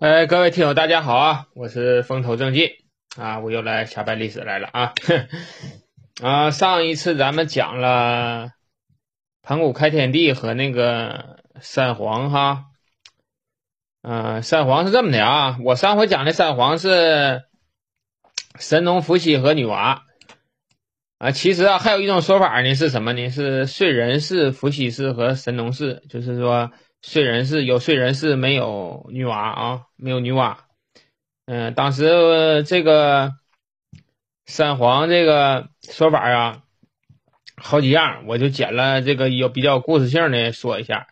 哎，各位听友，大家好啊！我是风头正劲啊，我又来瞎掰历史来了啊！啊，上一次咱们讲了盘古开天地和那个三皇哈，嗯，三皇是这么的啊，我上回讲的三皇是神农、伏羲和女娲啊，其实啊，还有一种说法呢，是什么呢？是燧人氏、伏羲氏和神农氏，就是说。燧人氏有燧人氏，没有女娲啊，没有女娲。嗯，当时这个三皇这个说法啊，好几样，我就捡了这个有比较故事性的说一下。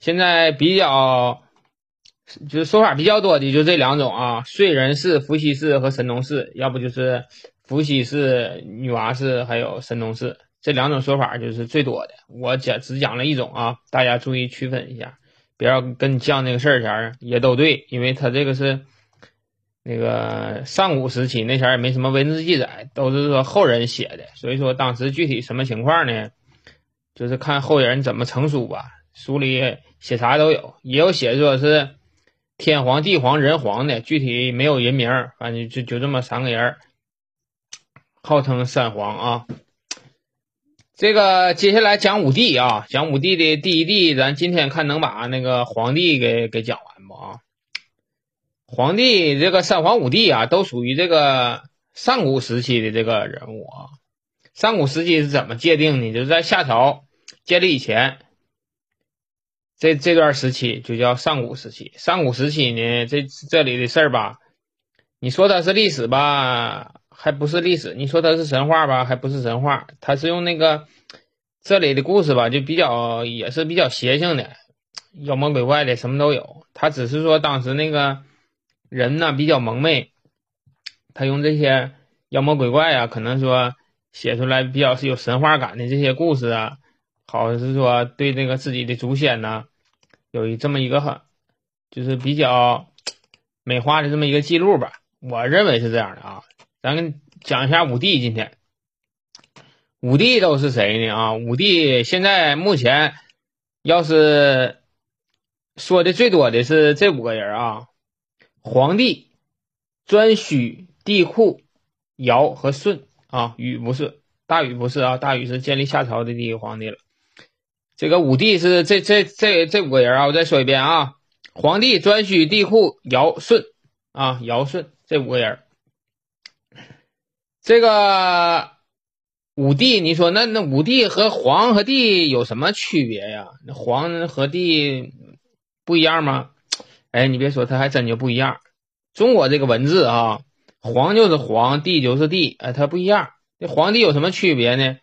现在比较就是说法比较多的就这两种啊，燧人氏、伏羲氏和神农氏，要不就是伏羲氏、女娲氏，还有神农氏。这两种说法就是最多的。我讲只讲了一种啊，大家注意区分一下。别要跟你犟那个事儿前儿也都对，因为他这个是那个上古时期那前儿也没什么文字记载，都是说后人写的，所以说当时具体什么情况呢？就是看后人怎么成书吧，书里写啥都有，也有写说是天皇、地皇、人皇的，具体没有人名，反正就就这么三个人，号称三皇啊。这个接下来讲五帝啊，讲五帝的第一帝，咱今天看能把那个皇帝给给讲完不啊？皇帝这个三皇五帝啊，都属于这个上古时期的这个人物啊。上古时期是怎么界定呢？就是在夏朝建立以前，这这段时期就叫上古时期。上古时期呢，这这里的事儿吧，你说它是历史吧？还不是历史，你说它是神话吧，还不是神话，它是用那个这里的故事吧，就比较也是比较邪性的，妖魔鬼怪的什么都有。他只是说当时那个人呢比较蒙昧，他用这些妖魔鬼怪啊，可能说写出来比较是有神话感的这些故事啊，好像是说对这个自己的祖先呢有一这么一个很就是比较美化的这么一个记录吧，我认为是这样的啊。咱跟讲一下五帝。今天五帝都是谁呢？啊，五帝现在目前要是说的最多的是这五个人啊：黄帝、颛顼、帝喾、尧和舜啊。禹不是，大禹不是啊，大禹是建立夏朝的第一个皇帝了。这个五帝是这这这这五个人啊。我再说一遍啊：黄帝、颛顼、帝喾、尧、舜啊，尧舜这五个人。这个五帝，你说那那五帝和皇和帝有什么区别呀？那皇和帝不一样吗？哎，你别说，他还真就不一样。中国这个文字啊，皇就是皇，帝就是帝，哎，它不一样。这皇帝有什么区别呢？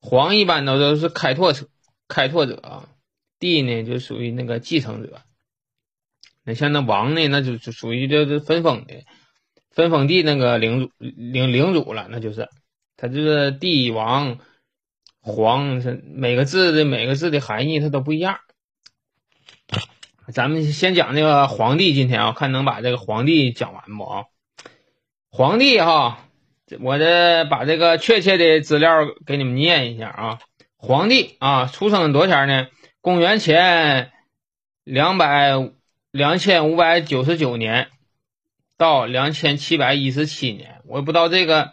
皇一般都都是开拓者，开拓者啊。帝呢，就属于那个继承者。那像那王呢，那就就属于就是分封的。分封地那个领主领领主了，那就是他就是帝王皇，是每个字的每个字的含义它都不一样。咱们先讲那个皇帝，今天啊，看能把这个皇帝讲完不啊？皇帝哈，我这把这个确切的资料给你们念一下啊。皇帝啊，出生多少钱呢？公元前两百两千五百九十九年。到两千七百一十七年，我也不知道这个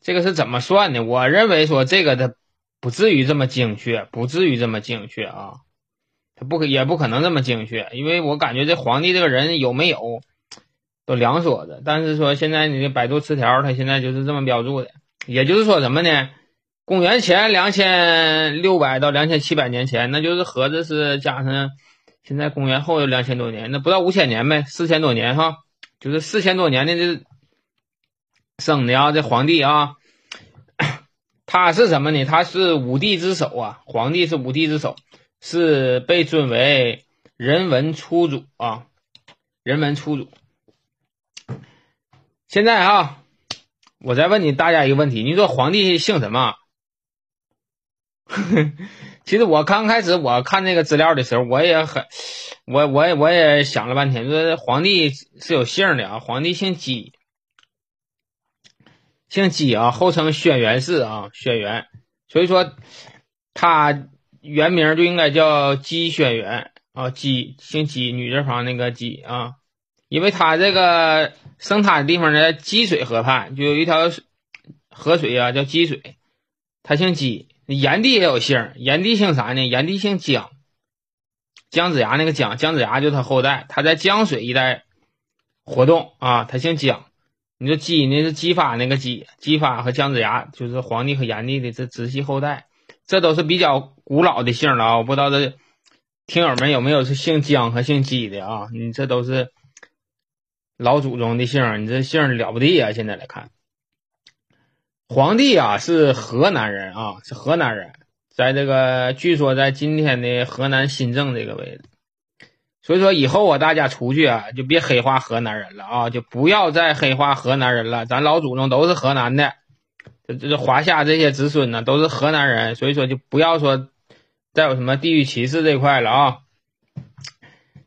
这个是怎么算的。我认为说这个它不至于这么精确，不至于这么精确啊，它不可也不可能这么精确，因为我感觉这皇帝这个人有没有都两说的。但是说现在你的百度词条，它现在就是这么标注的，也就是说什么呢？公元前两千六百到两千七百年前，那就是合着是加上现在公元后有两千多年，那不到五千年呗，四千多年哈。就是四千多年的这生的啊，这皇帝啊，他是什么呢？他是五帝之首啊，皇帝是五帝之首，是被尊为人文初祖啊，人文初祖。现在啊，我再问你大家一个问题：你说皇帝姓什么？其实我刚开始我看那个资料的时候，我也很。我我也我也想了半天，说皇帝是有姓的啊，皇帝姓姬，姓姬啊，后称轩辕氏啊，轩辕，所以说他原名就应该叫姬轩辕啊，姬姓姬，女字旁那个姬啊，因为他这个生他的地方呢，积水河畔就有一条河水啊，叫积水，他姓姬。炎帝也有姓，炎帝姓啥呢？炎帝姓姜，姜子牙那个姜，姜子牙就他后代，他在江水一带活动啊，他姓姜。你说姬呢是姬发那个姬，姬发和姜子牙就是黄帝和炎帝的这直系后代，这都是比较古老的姓了啊！我不知道这听友们有没有是姓姜和姓姬的啊？你这都是老祖宗的姓，你这姓了不得啊！现在来看，皇帝啊是河南人啊，是河南人，在这个据说在今天的河南新郑这个位置。所以说以后啊，大家出去啊，就别黑化河南人了啊，就不要再黑化河南人了。咱老祖宗都是河南的，这这华夏这些子孙呢，都是河南人。所以说就不要说再有什么地域歧视这块了啊。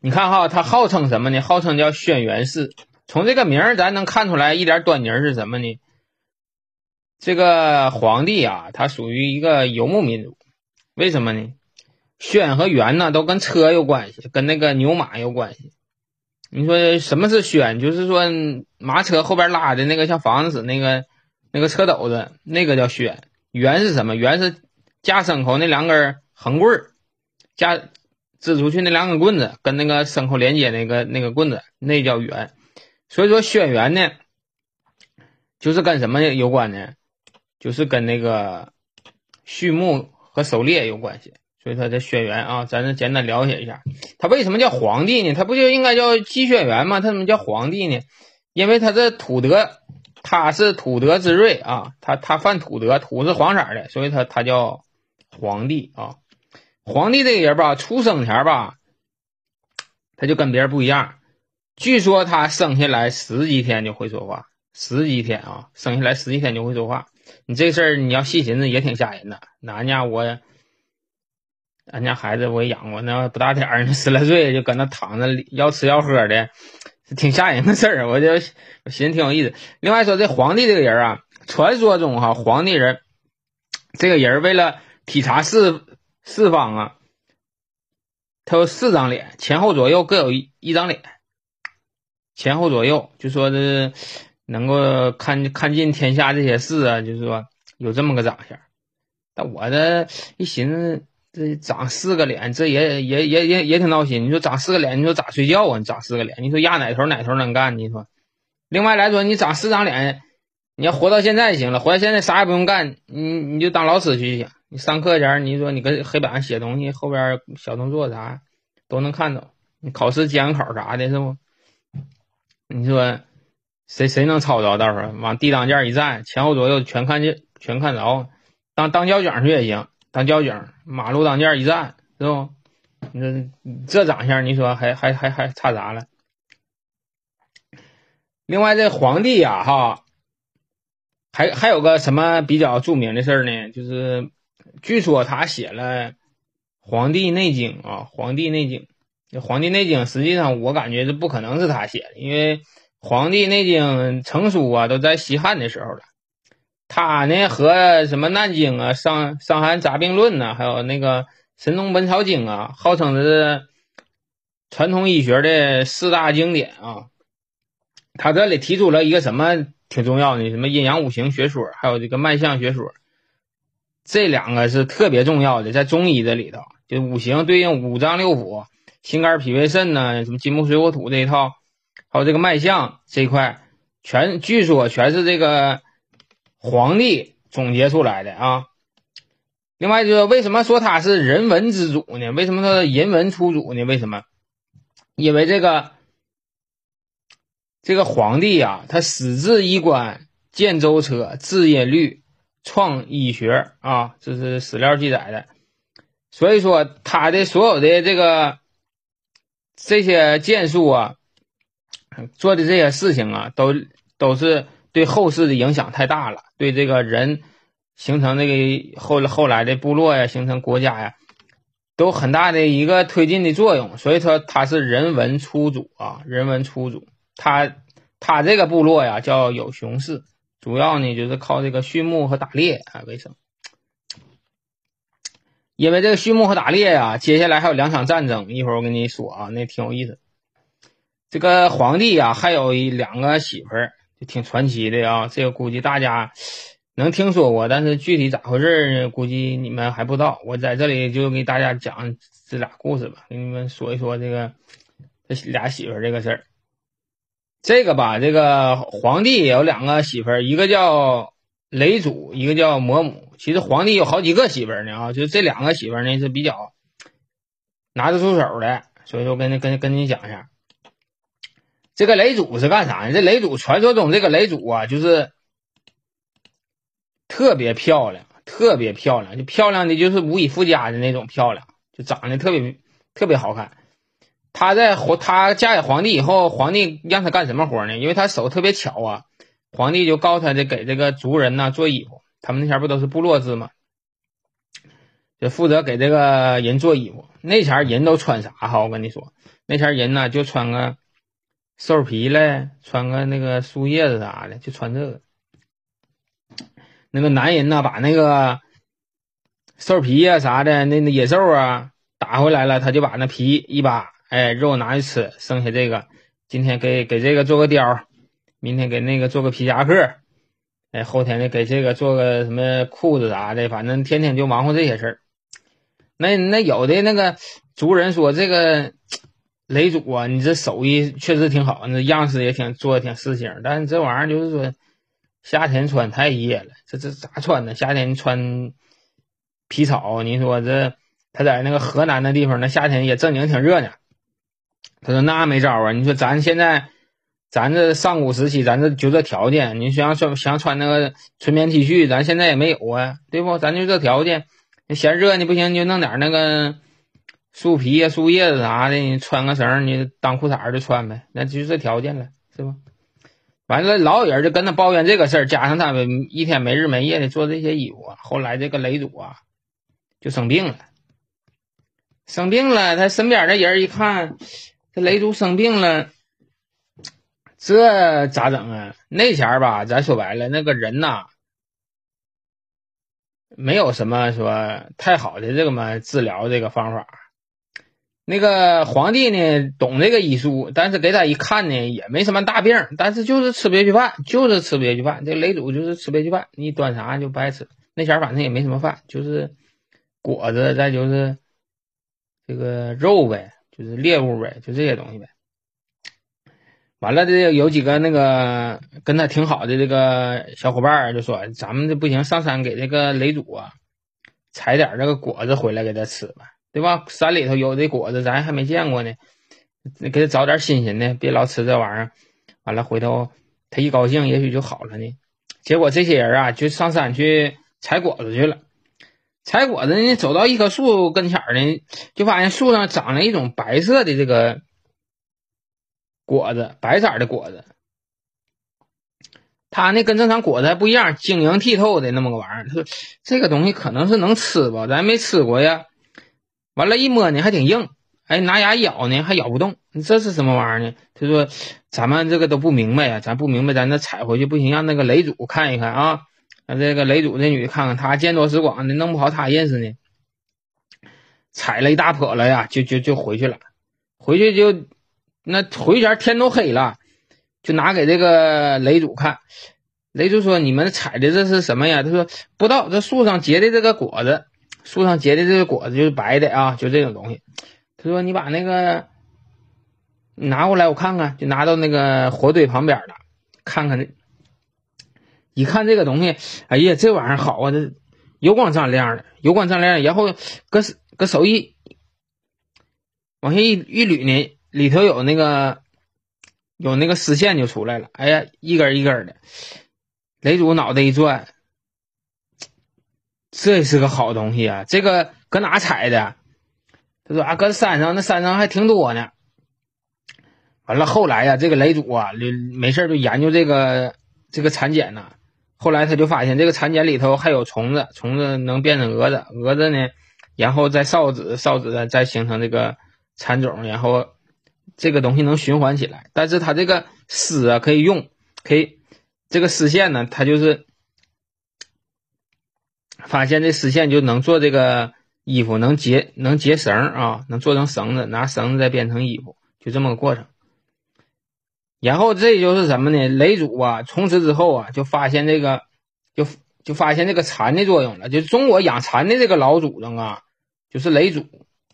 你看哈，他号称什么呢？号称叫轩辕氏。从这个名儿咱能看出来一点端倪是什么呢？这个皇帝啊，他属于一个游牧民族，为什么呢？轩和辕呢，都跟车有关系，跟那个牛马有关系。你说什么是轩？就是说马车后边拉的那个像房子似那个那个车斗子，那个叫轩。辕是什么？辕是架牲口那两根横棍儿，架支出去那两根棍子，跟那个牲口连接那个那个棍子，那叫辕。所以说轩辕呢，就是跟什么有关呢？就是跟那个畜牧和狩猎有关系。所以他的轩辕啊，咱这简单了解一下，他为什么叫皇帝呢？他不就应该叫姬轩辕吗？他怎么叫皇帝呢？因为他这土德，他是土德之瑞啊，他他犯土德，土是黄色的，所以他他叫皇帝啊。皇帝这个人吧，出生前吧，他就跟别人不一样。据说他生下来十几天就会说话，十几天啊，生下来十几天就会说话。你这事儿你要细寻思也挺吓人的。俺家我？俺家孩子我也养过，那不大点儿，十来岁就搁那躺着要吃要喝的，挺吓人的事儿。我就我寻思挺有意思。另外说这皇帝这个人啊，传说中哈，皇帝人这个人为了体察四四方啊，他有四张脸，前后左右各有一一张脸，前后左右就说这能够看看尽天下这些事啊，就是说有这么个长相。但我这一寻思。这长四个脸，这也也也也也挺闹心。你说长四个脸，你说咋睡觉啊？你长四个脸，你说压哪头哪头能干？你说，另外来说，你长四张脸，你要活到现在行了，活到现在啥也不用干，你你就当老师去就行。你上课前，你说你跟黑板上写东西，后边小动作啥都能看到。你考试监考啥的，是不？你说谁谁能抄着？到时候往地当间一站，前后左右全看见，全看着。当当交警去也行。当交警，马路当间一站，是不？你这长相，你说还还还还差啥了？另外，这皇帝呀，哈，还还有个什么比较著名的事儿呢？就是据说他写了《黄帝内经》啊，《黄帝内经》。这《黄帝内经》实际上我感觉这不可能是他写的，因为《黄帝内经》成书啊，都在西汉的时候了。他呢和什么《南京》啊、《伤伤寒杂病论》呐，还有那个《神农本草经》啊，号称是传统医学的四大经典啊。他这里提出了一个什么挺重要的，什么阴阳五行学说，还有这个脉象学说，这两个是特别重要的，在中医这里头，就五行对应五脏六腑，心肝脾胃肾呢，什么金木水火土这一套，还有这个脉象这一块，全据说全是这个。皇帝总结出来的啊，另外就是为什么说他是人文之祖呢？为什么说人文出祖呢？为什么？因为这个这个皇帝啊，他始制衣冠，建舟车，制音律，创医学啊，这是史料记载的。所以说他的所有的这个这些建树啊，做的这些事情啊，都都是。对后世的影响太大了，对这个人形成那个后后来的部落呀，形成国家呀，都很大的一个推进的作用。所以说他是人文初祖啊，人文初祖。他他这个部落呀叫有熊氏，主要呢就是靠这个畜牧和打猎啊为生。因为这个畜牧和打猎呀，接下来还有两场战争，一会儿我跟你说啊，那挺有意思。这个皇帝呀，还有一两个媳妇儿，就挺传奇的啊。这个估计大家能听说过，但是具体咋回事呢？估计你们还不知道。我在这里就给大家讲这俩故事吧，给你们说一说这个这俩媳妇儿这个事儿。这个吧，这个皇帝有两个媳妇儿，一个叫雷祖，一个叫魔母。其实皇帝有好几个媳妇儿呢啊，就这两个媳妇儿呢是比较拿得出手的，所以说跟跟跟你讲一下。这个雷祖是干啥呢？这雷祖传说中这个雷祖啊，就是特别漂亮，特别漂亮，就漂亮的就是无以复加的那种漂亮，就长得特别特别好看。她在皇，她嫁给皇帝以后，皇帝让她干什么活呢？因为她手特别巧啊，皇帝就告诉她的给这个族人呢做衣服。他们那前不都是部落制吗？就负责给这个人做衣服。那前人都穿啥哈？我跟你说，那前人呢就穿个。兽皮嘞，穿个那个树叶子啥的，就穿这个。那个男人呢，把那个兽皮呀啥的，那那野兽啊打回来了，他就把那皮一扒，哎，肉拿去吃，剩下这个，今天给给这个做个貂，明天给那个做个皮夹克，哎，后天呢给这个做个什么裤子啥的，反正天天就忙活这些事儿。那那有的那个族人说这个。雷主啊，你这手艺确实挺好，那样式也挺做的挺时兴，但是这玩意儿就是说夏天穿太热了，这这咋穿呢？夏天穿皮草，你说这他在那个河南那地方，那夏天也正经挺热呢。他说那没招啊，你说咱现在咱这上古时期，咱这就这条件，你想穿想穿那个纯棉 T 恤，咱现在也没有啊，对不？咱就这条件，嫌热你不行，就弄点那个。树皮呀、树叶子啥的，你穿个绳你当裤衩就穿呗，那就这条件了，是吧？完了，老有人就跟他抱怨这个事儿，加上他们一天没日没夜的做这些衣服。后来这个雷祖啊，就生病了，生病了，他身边的人一看，这雷祖生病了，这咋整啊？那前儿吧，咱说白了，那个人呐，没有什么说太好的这个嘛治疗这个方法。那个皇帝呢，懂这个医术，但是给他一看呢，也没什么大病，但是就是吃不下去饭，就是吃不下去饭。这雷祖就是吃不下去饭，你端啥就不爱吃。那前反正也没什么饭，就是果子，再就是这个肉呗，就是猎物呗，就这些东西呗。完了，这有几个那个跟他挺好的这个小伙伴就说：“咱们这不行，上山给这个雷祖啊采点这个果子回来给他吃吧。”对吧？山里头有的果子，咱还没见过呢，给他找点新鲜的，别老吃这玩意儿。完了，回头他一高兴，也许就好了呢。结果这些人啊，就上山去采果子去了。采果子呢，走到一棵树跟前呢，就发现树上长了一种白色的这个果子，白色的果子。它呢跟正常果子还不一样，晶莹剔透的那么个玩意儿。他说这个东西可能是能吃吧，咱没吃过呀。完了，一摸呢还挺硬，哎，拿牙咬呢还咬不动，这是什么玩意儿呢？他说：“咱们这个都不明白呀，咱不明白，咱那踩回去不行，让那个雷祖看一看啊，让这个雷祖这女的看看，她见多识广的，弄不好她认识呢。”踩了一大笸了呀，就就就回去了，回去就那回前天都黑了，就拿给这个雷祖看，雷祖说：“你们采的这是什么呀？”他说：“不知道，这树上结的这个果子。”树上结的这个果子就是白的啊，就这种东西。他说：“你把那个拿过来，我看看。”就拿到那个火堆旁边了，看看这。一看这个东西，哎呀，这玩意儿好啊，这油光锃亮的，油光锃亮。然后搁搁手一往下一一捋呢，里头有那个有那个丝线就出来了。哎呀，一根一根的。雷祖脑袋一转。这是个好东西啊！这个搁哪采的？他说啊，搁山上，那山上还挺多呢。完了，后来呀，这个雷祖啊，没事就研究这个这个蚕茧呢。后来他就发现，这个蚕茧里头还有虫子，虫子能变成蛾子，蛾子呢，然后再烧纸，烧纸再形成这个蚕种，然后这个东西能循环起来。但是它这个丝啊，可以用，可以这个丝线呢，它就是。发现这丝线就能做这个衣服，能结能结绳啊，能做成绳子，拿绳子再编成衣服，就这么个过程。然后这就是什么呢？雷祖啊，从此之后啊，就发现这个，就就发现这个蚕的作用了。就中国养蚕的这个老祖宗啊，就是雷祖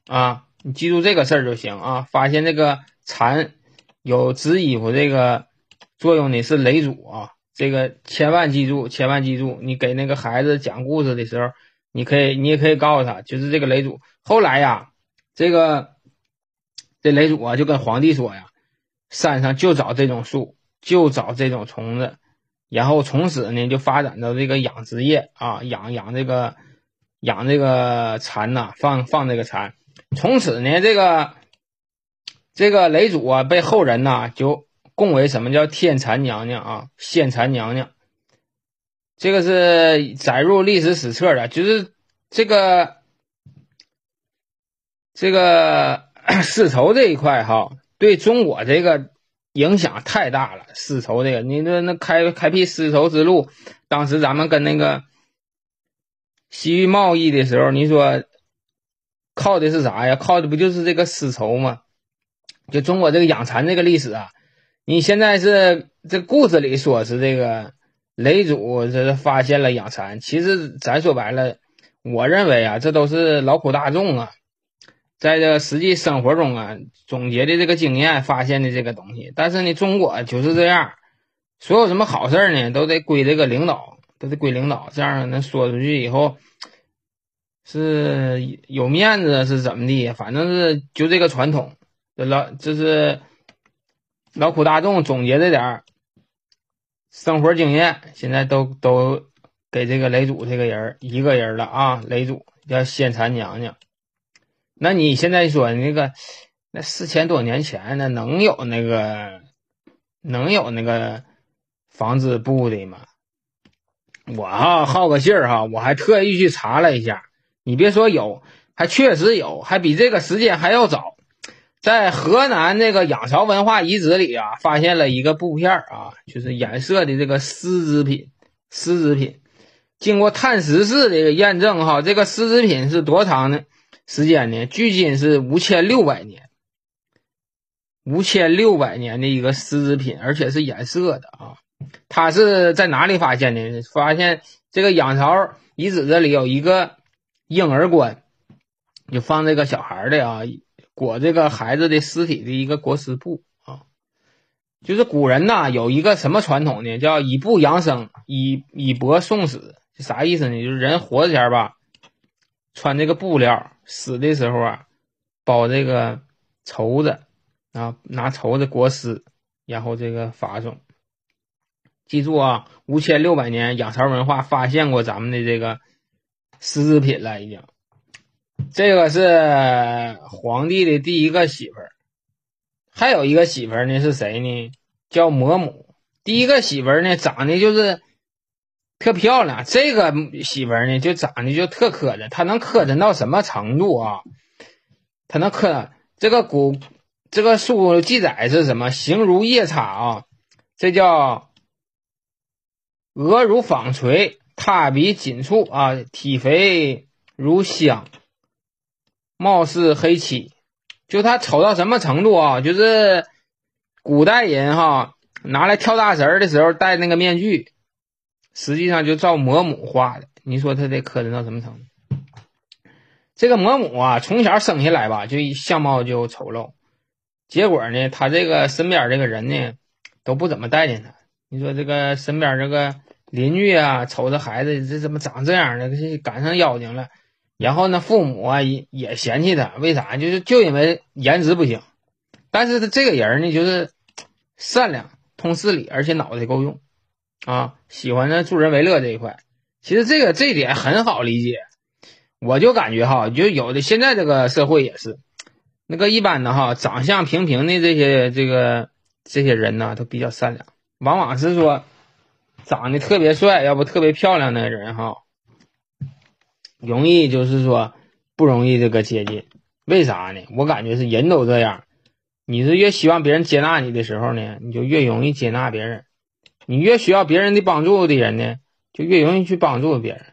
啊，你记住这个事儿就行啊。发现这个蚕有织衣服这个作用的是雷祖啊，这个千万记住，千万记住。你给那个孩子讲故事的时候，你可以，你也可以告诉他，就是这个雷祖。后来呀，这个这雷祖啊，就跟皇帝说呀。山上就找这种树，就找这种虫子，然后从此呢就发展到这个养殖业啊，养养这个养这个蚕呐，放放这个蚕。从此呢，这个这个雷祖啊，被后人呐就共为什么叫天蚕娘娘啊，仙蚕娘娘。这个是载入历史史册的，就是这个这个 丝绸这一块哈。对中国这个影响太大了，丝绸这个，你说那开开辟丝绸之路，当时咱们跟那个西域贸易的时候，你说靠的是啥呀？靠的不就是这个丝绸吗？就中国这个养蚕这个历史啊，你现在是这故事里说是这个雷祖这是发现了养蚕，其实咱说白了，我认为啊，这都是劳苦大众啊。在这实际生活中啊，总结的这个经验发现的这个东西，但是呢，中国就是这样，所有什么好事呢，都得归这个领导，都得归领导，这样能说出去以后是有面子是怎么的？反正是就这个传统，老就是劳苦大众总结这点生活经验，现在都都给这个雷祖这个人一个人了啊，雷祖叫仙蚕娘娘。那你现在说那个，那四千多年前那能有那个能有那个纺织布的吗？我哈好个信儿哈，我还特意去查了一下，你别说有，还确实有，还比这个时间还要早，在河南那个仰韶文化遗址里啊，发现了一个布片啊，就是染色的这个丝织品，丝织品，经过碳十四的验证哈，这个丝织品是多长呢？时间呢？距今是五千六百年，五千六百年的一个丝织品，而且是染色的啊！它是在哪里发现的？发现这个仰韶遗址这里有一个婴儿棺，就放这个小孩的啊，裹这个孩子的尸体的一个裹尸布啊。就是古人呐有一个什么传统呢？叫以布养生，以以帛送死，啥意思呢？就是人活着前吧，穿这个布料。死的时候啊，包这个绸子啊，拿绸子裹尸，然后这个发送。记住啊，五千六百年仰韶文化发现过咱们的这个丝织品了，已经。这个是皇帝的第一个媳妇儿，还有一个媳妇儿呢，是谁呢？叫嫫母。第一个媳妇儿呢，长得就是。特漂亮，这个媳妇儿呢，就长得就特磕碜。她能磕碜到什么程度啊？她能磕这个古这个书记载是什么？形如夜叉啊，这叫额如纺锤，塌鼻紧蹙啊，体肥如香，貌似黑漆。就他丑到什么程度啊？就是古代人哈拿来跳大神儿的时候戴那个面具。实际上就照魔母画的，你说他得磕碜到什么程度？这个魔母啊，从小生下来吧，就相貌就丑陋，结果呢，他这个身边这个人呢，都不怎么待见他。你说这个身边这个邻居啊，瞅着孩子这怎么长这样的，赶上妖精了。然后呢，父母啊也也嫌弃他，为啥？就是就因为颜值不行。但是他这个人呢，就是善良、通事理，而且脑袋够用。啊，喜欢呢助人为乐这一块，其实这个这一点很好理解。我就感觉哈，就有的现在这个社会也是，那个一般的哈，长相平平的这些这个这些人呢，都比较善良。往往是说，长得特别帅，要不特别漂亮的人哈，容易就是说不容易这个接近。为啥呢？我感觉是人都这样。你是越希望别人接纳你的时候呢，你就越容易接纳别人。你越需要别人的帮助的人呢，就越容易去帮助别人。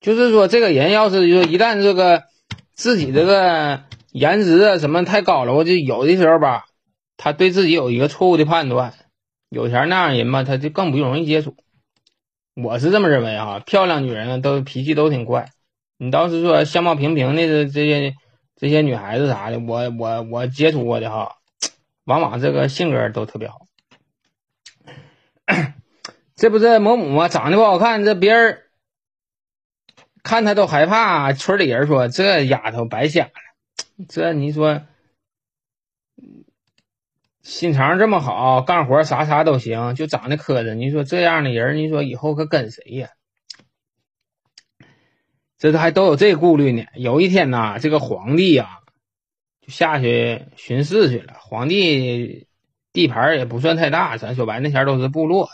就是说，这个人要是说一旦这个自己这个颜值啊什么太高了，我就有的时候吧，他对自己有一个错误的判断。有钱那样人吧，他就更不容易接触。我是这么认为啊，漂亮女人都脾气都挺怪。你倒是说相貌平平的这些这些女孩子啥的，我我我接触过的哈，往往这个性格都特别好。这不是某母吗？长得不好看，这别人看她都害怕。村里人说这丫头白瞎了。这你说。心肠这么好，干活啥啥都行，就长得磕碜。你说这样的人，你说以后可跟谁呀？这还都有这顾虑呢。有一天呐，这个皇帝呀，就下去巡视去了。皇帝地盘也不算太大，咱说白那前都是部落，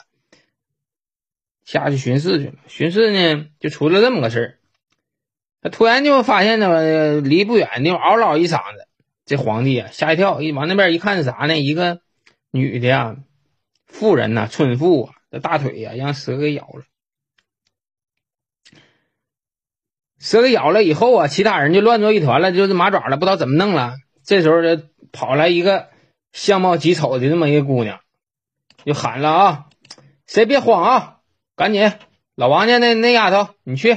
下去巡视去了。巡视呢，就出了这么个事儿。他突然就发现呢，离不远就嗷嗷一嗓子。这皇帝啊，吓一跳，一往那边一看是啥呢？一个女的呀，妇人呐，村妇啊，这大腿呀让蛇给咬了。蛇给咬了以后啊，其他人就乱作一团了，就是麻爪了，不知道怎么弄了。这时候就跑来一个相貌极丑的这么一个姑娘，就喊了啊：“谁别慌啊，赶紧，老王家那那丫头，你去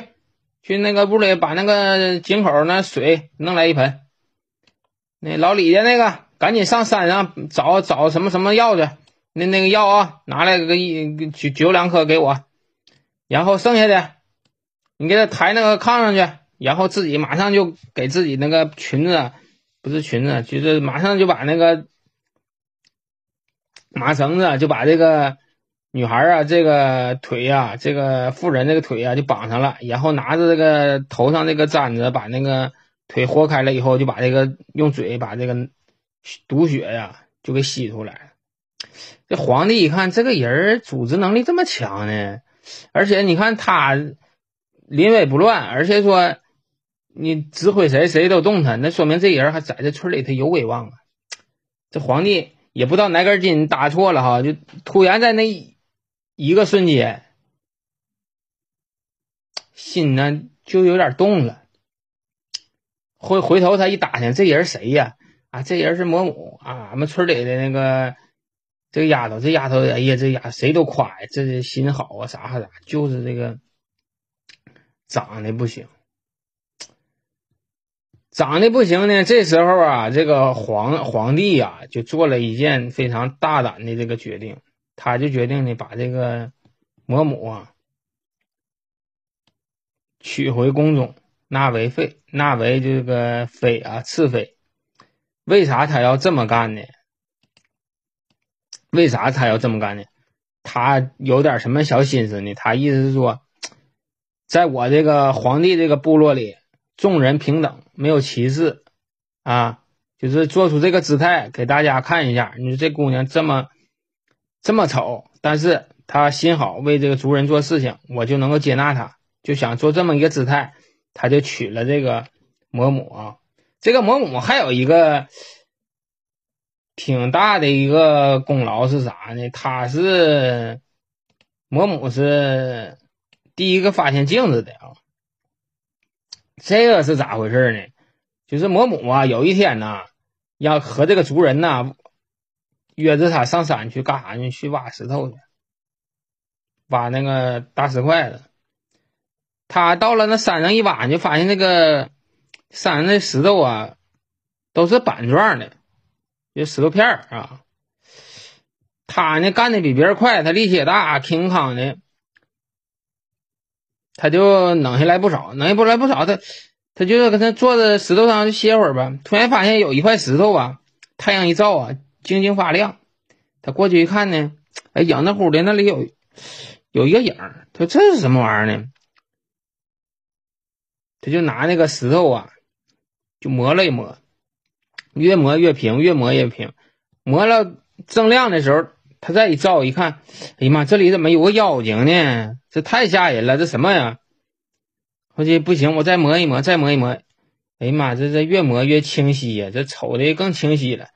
去那个屋里把那个井口那水弄来一盆。”那老李家那个，赶紧上山上找找什么什么药去。那那个药啊，拿来个一九九两颗给我。然后剩下的，你给他抬那个炕上去，然后自己马上就给自己那个裙子，不是裙子，就是马上就把那个麻绳子，就把这个女孩啊，这个腿呀，这个妇人这个腿呀，就绑上了。然后拿着这个头上这个簪子，把那个。腿豁开了以后，就把这个用嘴把这个毒血呀就给吸出来。这皇帝一看，这个人组织能力这么强呢，而且你看他临危不乱，而且说你指挥谁谁都动他，那说明这人还在这村里他有威望啊。这皇帝也不知道哪根筋搭错了哈，就突然在那一个瞬间，心呢就有点动了。回回头，他一打听，这人谁呀？啊，这人是嬷母啊，俺们村里的那个这个丫头，这丫头，哎呀，这丫谁都夸呀，这心好啊，啥啥，就是这个长得不行，长得不行呢。这时候啊，这个皇皇帝呀，就做了一件非常大胆的这个决定，他就决定呢，把这个魔母啊娶回宫中。纳为妃，纳为这个妃啊，次妃。为啥他要这么干呢？为啥他要这么干呢？他有点什么小心思呢？他意思是说，在我这个皇帝这个部落里，众人平等，没有歧视啊，就是做出这个姿态给大家看一下。你说这姑娘这么这么丑，但是她心好，为这个族人做事情，我就能够接纳她，就想做这么一个姿态。他就娶了这个嬷母啊，这个嬷母还有一个挺大的一个功劳是啥呢？他是嬷母是第一个发现镜子的啊。这个是咋回事呢？就是嬷母啊，有一天呢，要和这个族人呢约着他上山去干啥呢？去挖石头去，挖那个大石块子。他到了那山上一挖，就发现那个山上那石头啊，都是板状的，就石头片儿啊。他呢干的比别人快，他力气也大，挺康的，他就弄下来不少，弄下来不少。他他就搁那坐在石头上歇会儿吧。突然发现有一块石头啊，太阳一照啊，晶晶发亮。他过去一看呢，哎，影那乎的，那里有有一个影儿。他说这是什么玩意儿呢？他就拿那个石头啊，就磨了一磨，越磨越平，越磨越平。磨了锃亮的时候，他再一照一看，哎呀妈，这里怎么有个妖精呢？这太吓人了！这什么呀？我这不行，我再磨一磨，再磨一磨。哎呀妈，这这越磨越清晰呀，这瞅的更清晰了。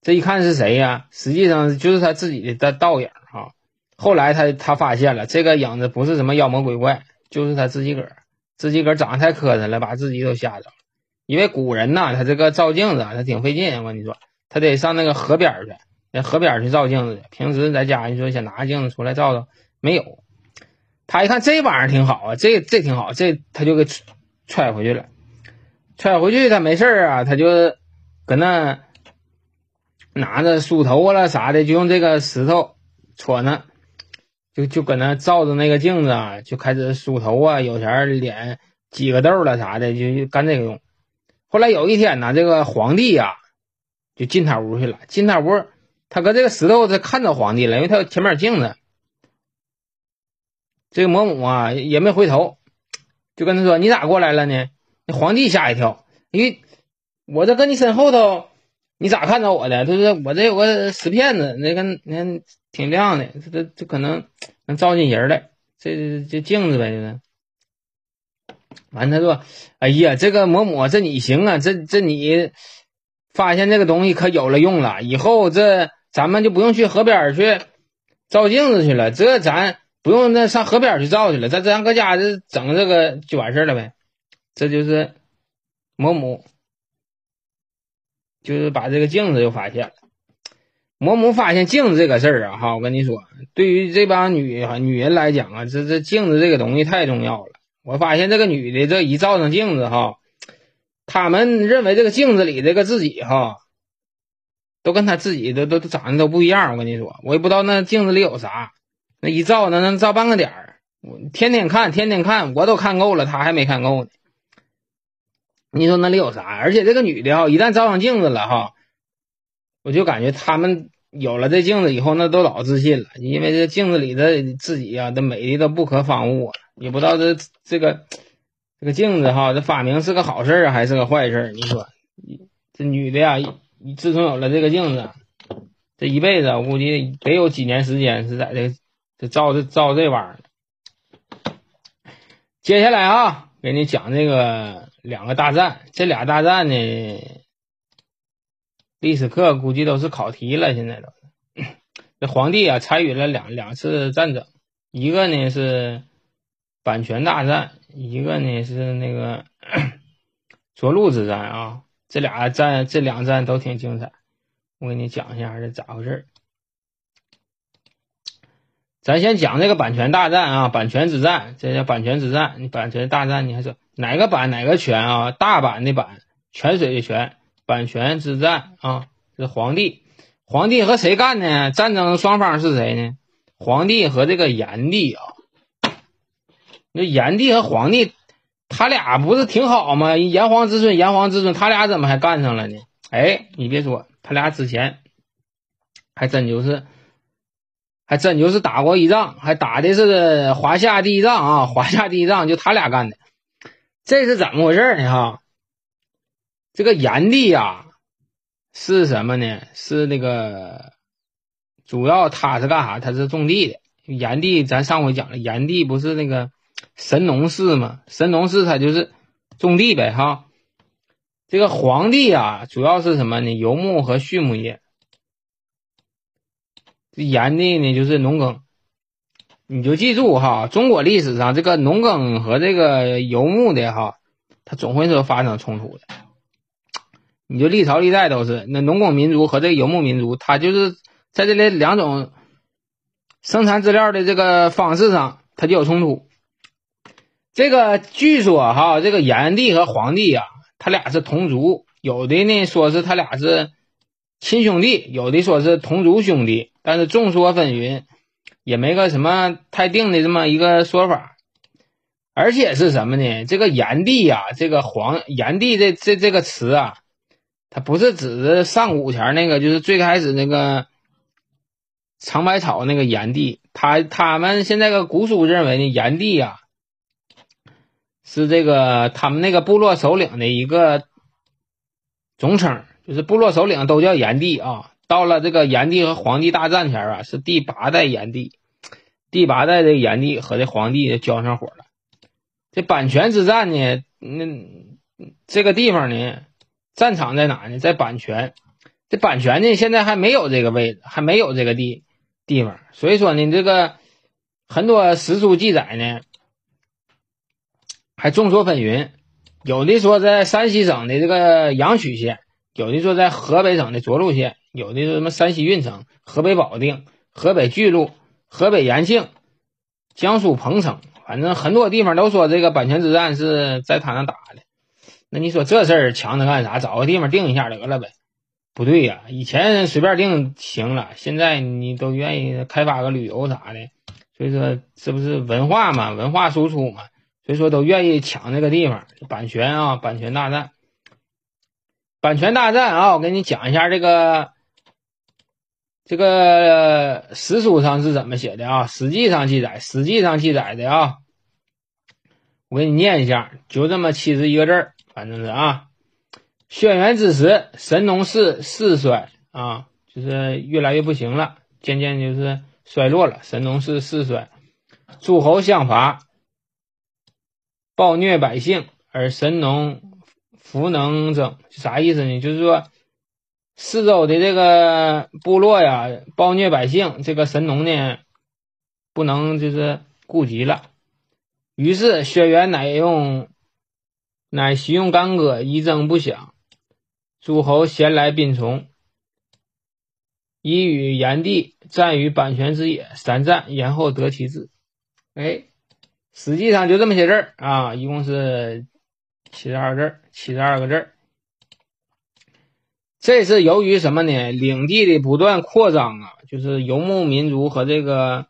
这一看是谁呀？实际上就是他自己的倒影哈。后来他他发现了，这个影子不是什么妖魔鬼怪，就是他自己个儿。自己个长得太磕碜了，把自己都吓着了。因为古人呐，他这个照镜子他挺费劲。我跟你说，他得上那个河边去，在河边去照镜子。平时在家，你说想拿个镜子出来照照，没有。他一看这玩意儿挺好啊，这这挺好，这他就给揣回去了。揣回去他没事啊，他就搁那拿着梳头发了啥的，就用这个石头戳呢，就就搁那照着那个镜子啊，就开始梳头啊，有前脸挤个痘了啥的，就干这个用。后来有一天呢，这个皇帝呀就进他屋去了，进他屋，他搁这个石头他看到皇帝了，因为他有前面镜子。这个嬷母啊也没回头，就跟他说：“你咋过来了呢？”那皇帝吓一跳，因为我这搁你身后头，你咋看到我的？他说我这有个石片子，那个你看挺亮的，这这这可能能照进人儿来，这这镜子呗，就是。完，他说：“哎呀，这个嬷母，这你行啊，这这你发现这个东西可有了用了，以后这咱们就不用去河边去照镜子去了，这咱不用那上河边去照去了，咱咱搁家这整这个就完事儿了呗。”这就是嬷母，就是把这个镜子又发现了。嬷母发现镜子这个事儿啊，哈，我跟你说，对于这帮女女人来讲啊，这这镜子这个东西太重要了。我发现这个女的这一照上镜子哈，他们认为这个镜子里这个自己哈，都跟他自己都都长得都不一样。我跟你说，我也不知道那镜子里有啥，那一照那能照半个点儿。我天天看，天天看，我都看够了，他还没看够呢。你说那里有啥？而且这个女的哈，一旦照上镜子了哈，我就感觉他们有了这镜子以后，那都老自信了，因为这镜子里的自己呀，这美的都不可方物。也不知道这这个这个镜子哈，这发明是个好事啊，还是个坏事？你说这女的呀，自从有了这个镜子，这一辈子我估计得有几年时间是在这这照这照这玩意儿。接下来啊，给你讲这个。两个大战，这俩大战呢，历史课估计都是考题了。现在都，这皇帝啊参与了两两次战争，一个呢是版权大战，一个呢是那个 涿鹿之战啊。这俩战，这两战都挺精彩。我给你讲一下这咋回事咱先讲这个版权大战啊，版权之战，这叫版权之战。你版权大战，你还说？哪个版哪个泉啊？大版的版，泉水的泉，版权之战啊，是皇帝。皇帝和谁干呢？战争双方是谁呢？皇帝和这个炎帝啊。那炎帝和皇帝，他俩不是挺好吗？炎黄子孙，炎黄子孙，他俩怎么还干上了呢？哎，你别说，他俩之前还真就是，还真就是打过一仗，还打的是华夏第一仗啊！华夏第一仗就他俩干的。这是怎么回事呢？哈，这个炎帝呀，是什么呢？是那个主要他是干啥？他是种地的。炎帝，咱上回讲了，炎帝不是那个神农氏吗？神农氏他就是种地呗，哈。这个皇帝啊，主要是什么呢？游牧和畜牧业。这炎帝呢，就是农耕。你就记住哈，中国历史上这个农耕和这个游牧的哈，它总会是发生冲突的。你就历朝历代都是那农耕民族和这个游牧民族，它就是在这里两种生产资料的这个方式上，它就有冲突。这个据说哈，这个炎帝和黄帝啊，他俩是同族，有的呢说是他俩是亲兄弟，有的说是同族兄弟，但是众说纷纭。也没个什么太定的这么一个说法，而且是什么呢？这个炎帝呀，这个黄炎帝这这这个词啊，它不是指的上古前那个，就是最开始那个尝百草那个炎帝。他他们现在个古书认为呢，炎帝呀是这个他们那个部落首领的一个总称，就是部落首领都叫炎帝啊。到了这个炎帝和黄帝大战前啊，是第八代炎帝，第八代的炎帝和这黄帝交上火了。这阪泉之战呢，那这个地方呢，战场在哪呢？在阪泉。这阪泉呢，现在还没有这个位置，还没有这个地地方。所以说呢，这个很多史书记载呢，还众说纷纭，有的说在山西省的这个阳曲县。有的说在河北省的涿鹿县，有的是什么山西运城、河北保定、河北巨鹿、河北延庆、江苏彭城，反正很多地方都说这个版权之战是在他那打的。那你说这事儿强他干啥？找个地方定一下得了呗？不对呀，以前随便定行了，现在你都愿意开发个旅游啥的，所以说这不是文化嘛，文化输出嘛，所以说都愿意抢这个地方。版权啊，版权大战，版权大战啊！我给你讲一下这个这个史书上是怎么写的啊？史记上记载，史记上记载的啊，我给你念一下，就这么七十一个字，反正是啊。轩辕之时，神农氏世衰啊，就是越来越不行了，渐渐就是衰落了。神农氏世衰，诸侯相伐，暴虐百姓，而神农弗能争。啥意思呢？就是说，四周的这个部落呀，暴虐百姓，这个神农呢，不能就是顾及了。于是轩辕乃用，乃习用干戈，一征不响。诸侯咸来宾从，以与炎帝战于阪泉之野，三战，然后得其志。哎，实际上就这么些字儿啊，一共是七十二字儿，七十二个字儿。这是由于什么呢？领地的不断扩张啊，就是游牧民族和这个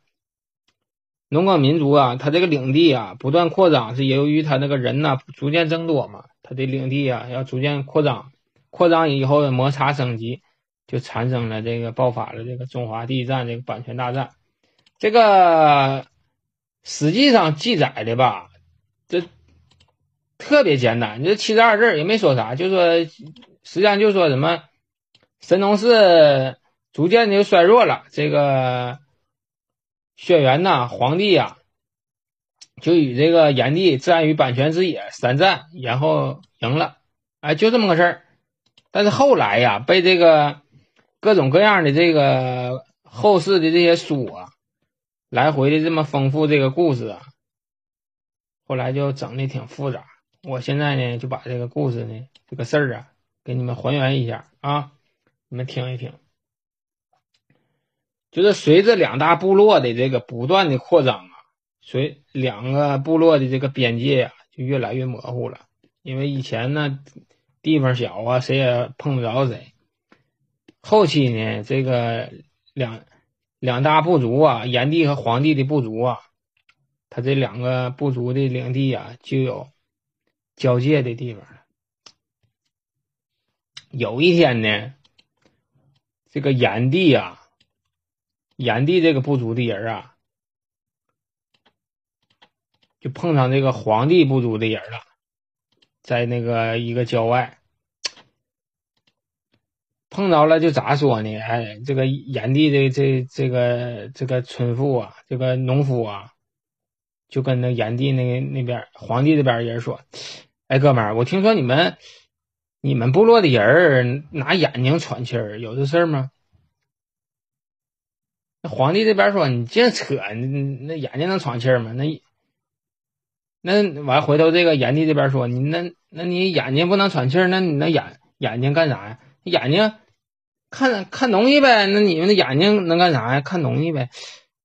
农耕民族啊，他这个领地啊不断扩张，是由于他那个人呢逐渐增多嘛，他的领地啊要逐渐扩张。扩张以后的摩擦升级，就产生了这个爆发了这个中华地战这个版权大战。这个实际上记载的吧，这特别简单，这七十二字也没说啥，就说实际上就说什么神农氏逐渐的衰弱了，这个轩辕呐皇帝呀，就与这个炎帝战于阪泉之野三战，然后赢了，哎，就这么个事儿。但是后来呀，被这个各种各样的这个后世的这些书啊，来回的这么丰富这个故事啊，后来就整的挺复杂。我现在呢，就把这个故事呢，这个事儿啊，给你们还原一下啊，你们听一听。就是随着两大部落的这个不断的扩张啊，随两个部落的这个边界呀，就越来越模糊了，因为以前呢。地方小啊，谁也碰不着谁。后期呢，这个两两大部族啊，炎帝和黄帝的部族啊，他这两个部族的领地啊，就有交界的地方了。有一天呢，这个炎帝啊，炎帝这个部族的人啊，就碰上这个黄帝部族的人了。在那个一个郊外碰着了，就咋说呢？哎，这个炎帝的这这个这个村妇啊，这个农夫啊，就跟那炎帝那那边皇帝这边人说：“哎，哥们儿，我听说你们你们部落的人拿眼睛喘气儿，有这事儿吗？”那皇帝这边说：“你净扯，那眼睛能喘气儿吗？那。”那完回头这个炎帝这边说你那那你眼睛不能喘气儿，那你那眼眼睛干啥呀？眼睛看看东西呗。那你们的眼睛能干啥呀？看东西呗。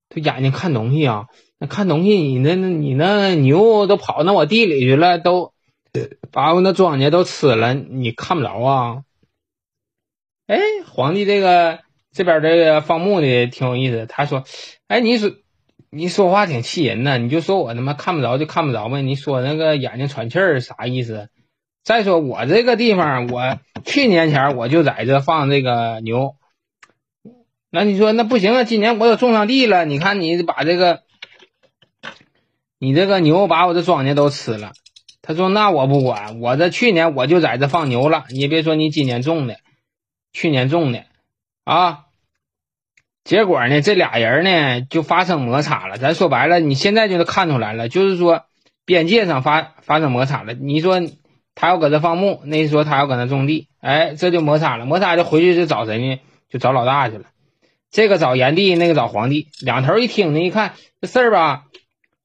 他眼睛看东西啊？那看东西，你那你那牛都跑那我地里去了，都把我那庄稼都吃了，你看不着啊？哎，皇帝这个这边这个放牧的挺有意思。他说，哎，你说。你说话挺气人呢，你就说我他妈看不着就看不着呗。你说那个眼睛喘气儿啥意思？再说我这个地方，我去年前我就在这放这个牛，那你说那不行啊？今年我都种上地了，你看你把这个，你这个牛把我的庄稼都吃了。他说那我不管，我这去年我就在这放牛了，你别说你今年种的，去年种的啊。结果呢，这俩人呢就发生摩擦了。咱说白了，你现在就能看出来了，就是说边界上发发生摩擦了。你说他要搁这放牧，那说他要搁那种地，哎，这就摩擦了。摩擦就回去就找谁呢？就找老大去了。这个找炎帝，那个找皇帝。两头一听呢，一看这事儿吧，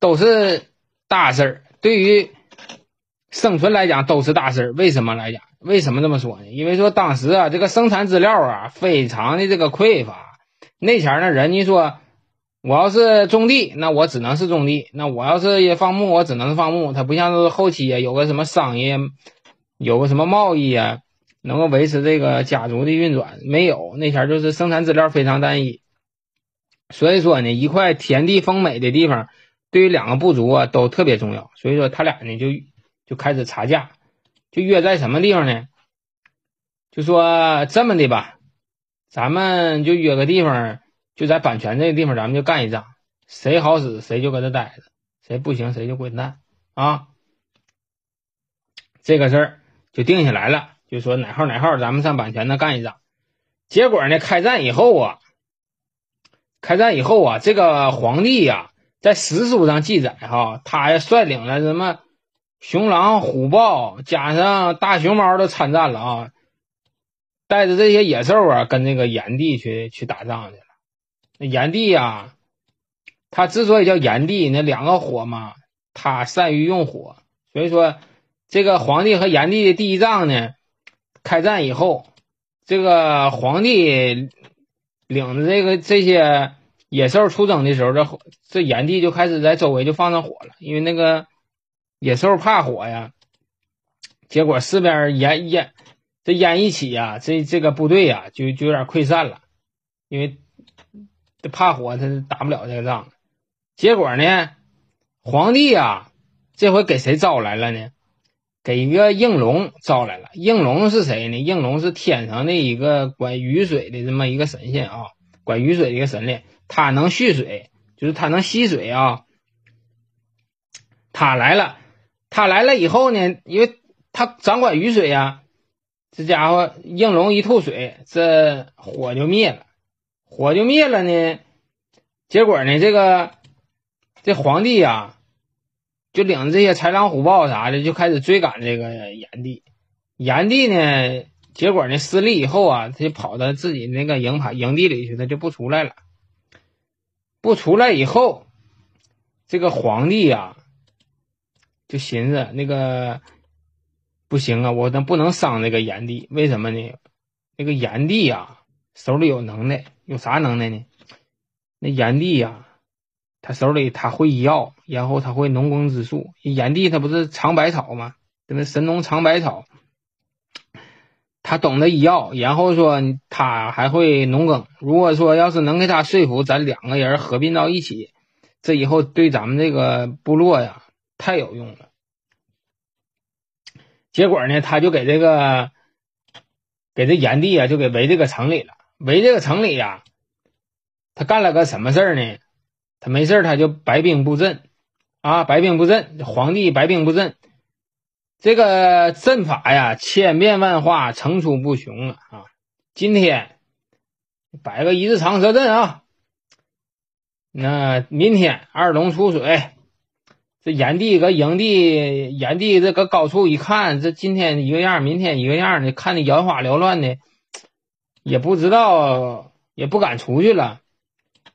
都是大事儿。对于生存来讲都是大事儿。为什么来讲？为什么这么说呢？因为说当时啊，这个生产资料啊非常的这个匮乏。那前儿呢，人家说，我要是种地，那我只能是种地；那我要是放牧，我只能是放牧。它不像是后期啊，有个什么商业，有个什么贸易啊，能够维持这个家族的运转。没有，那前儿就是生产资料非常单一。所以说呢，一块田地丰美的地方，对于两个部族啊都特别重要。所以说他俩呢就就开始查价，就约在什么地方呢？就说这么的吧，咱们就约个地方，就在版权这个地方，咱们就干一仗，谁好使谁就搁这待着，谁不行谁就滚蛋啊！这个事儿就定下来了，就说哪号哪号，咱们上版权那干一仗。结果呢，开战以后啊。开战以后啊，这个皇帝呀，在史书上记载哈，他也率领了什么熊狼、虎豹，加上大熊猫都参战了啊，带着这些野兽啊，跟那个炎帝去去打仗去了。那炎帝呀，他之所以叫炎帝，那两个火嘛，他善于用火，所以说这个皇帝和炎帝的第一仗呢，开战以后，这个皇帝。领着这个这些野兽出征的时候，这这炎帝就开始在周围就放上火了，因为那个野兽怕火呀。结果四边烟烟这烟一起呀，这这个部队呀就就有点溃散了，因为这怕火，他打不了这个仗。结果呢，皇帝呀这回给谁招来了呢？给一个应龙招来了，应龙是谁呢？应龙是天上的一个管雨水的这么一个神仙啊，管雨水的一个神灵，他能蓄水，就是他能吸水啊。他来了，他来了以后呢，因为他掌管雨水呀，这家伙应龙一吐水，这火就灭了，火就灭了呢。结果呢，这个这皇帝呀。就领着这些豺狼虎豹啥的，就开始追赶这个炎帝。炎帝呢，结果呢失利以后啊，他就跑到自己那个营盘营地里去，他就不出来了。不出来以后，这个皇帝呀，就寻思那个不行啊，我能不能伤那个炎帝？为什么呢？那个炎帝呀，手里有能耐，有啥能耐呢？那炎帝呀。他手里他会医药，然后他会农耕之术。炎帝他不是尝百草吗？那神农尝百草，他懂得医药，然后说他还会农耕。如果说要是能给他说服，咱两个人合并到一起，这以后对咱们这个部落呀太有用了。结果呢，他就给这个给这炎帝啊，就给围这个城里了。围这个城里呀，他干了个什么事儿呢？他没事他就白兵布阵，啊，白兵布阵，皇帝白兵布阵，这个阵法呀，千变万化，层出不穷啊！啊，今天摆个一字长蛇阵啊，那明天二龙出水，这炎帝搁营地，炎帝这搁高处一看，这今天一个样，明天一个样的，看的眼花缭乱的，也不知道，也不敢出去了。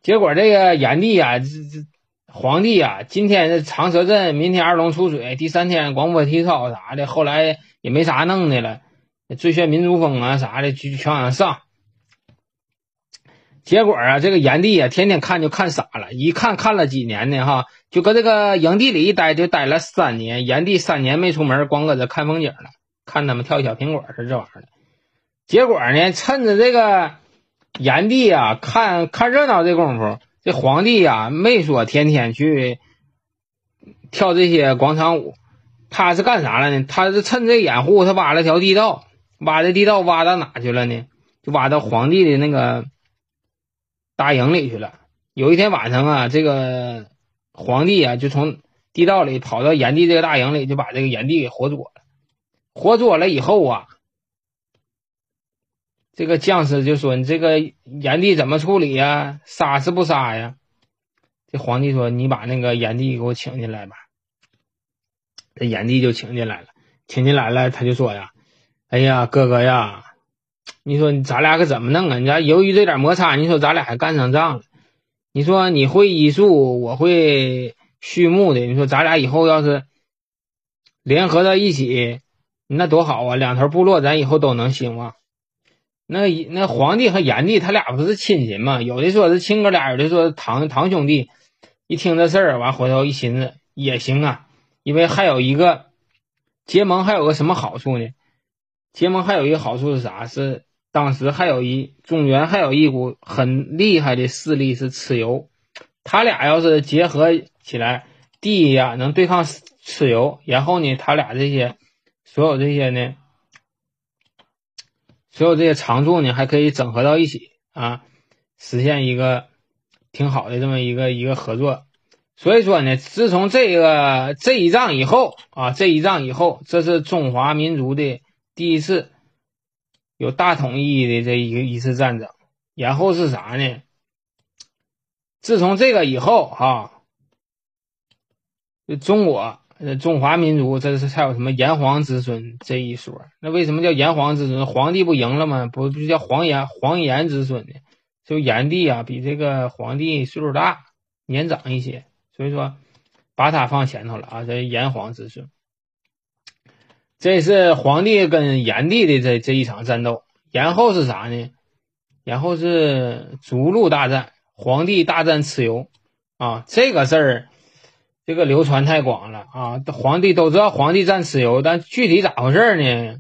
结果这个炎帝呀，这这皇帝呀，今天是长蛇阵，明天二龙出水，第三天广播体操啥的，后来也没啥弄的了，最炫民族风啊啥的，就全往上上。结果啊，这个炎帝啊，天天看就看傻了，一看看了几年呢，哈，就搁这个营地里一待就待了三年。炎帝三年没出门，光搁这看风景了，看他们跳小苹果是这玩意儿的。结果呢，趁着这个。炎帝啊，看看热闹这功夫，这皇帝呀没说天天去跳这些广场舞，他是干啥了呢？他是趁这掩护，他挖了条地道，挖这地道挖到哪去了呢？就挖到皇帝的那个大营里去了。有一天晚上啊，这个皇帝啊就从地道里跑到炎帝这个大营里，就把这个炎帝给活捉了。活捉了以后啊。这个将士就说：“你这个炎帝怎么处理呀？杀是不杀呀？”这皇帝说：“你把那个炎帝给我请进来吧。”这炎帝就请进来了，请进来了，他就说：“呀，哎呀，哥哥呀，你说咱俩可怎么弄啊？你看由于这点摩擦，你说咱俩还干上仗了。你说你会医术，我会畜牧的，你说咱俩以后要是联合到一起，那多好啊！两头部落咱以后都能兴旺。那那皇帝和炎帝他俩不是亲戚吗？有的说是亲哥俩，有的说是堂堂兄弟。一听这事儿，完回头一寻思也行啊，因为还有一个结盟，还有个什么好处呢？结盟还有一个好处是啥？是当时还有一中原还有一股很厉害的势力是蚩尤，他俩要是结合起来，第一呀能对抗蚩尤，然后呢，他俩这些所有这些呢，所有这些长处呢，还可以整合到一起啊，实现一个。挺好的这么一个一个合作，所以说呢，自从这个这一仗以后啊，这一仗以后，这是中华民族的第一次有大统一的这一个一次战争。然后是啥呢？自从这个以后哈，中国中华民族这是才有什么炎黄子孙这一说。那为什么叫炎黄子孙？皇帝不赢了吗？不不叫黄炎黄炎子孙呢？就炎帝啊，比这个皇帝岁数大，年长一些，所以说把他放前头了啊。这炎黄子孙，这是皇帝跟炎帝的这这一场战斗。然后是啥呢？然后是逐鹿大战，皇帝大战蚩尤啊。这个事儿，这个流传太广了啊。皇帝都知道皇帝战蚩尤，但具体咋回事呢？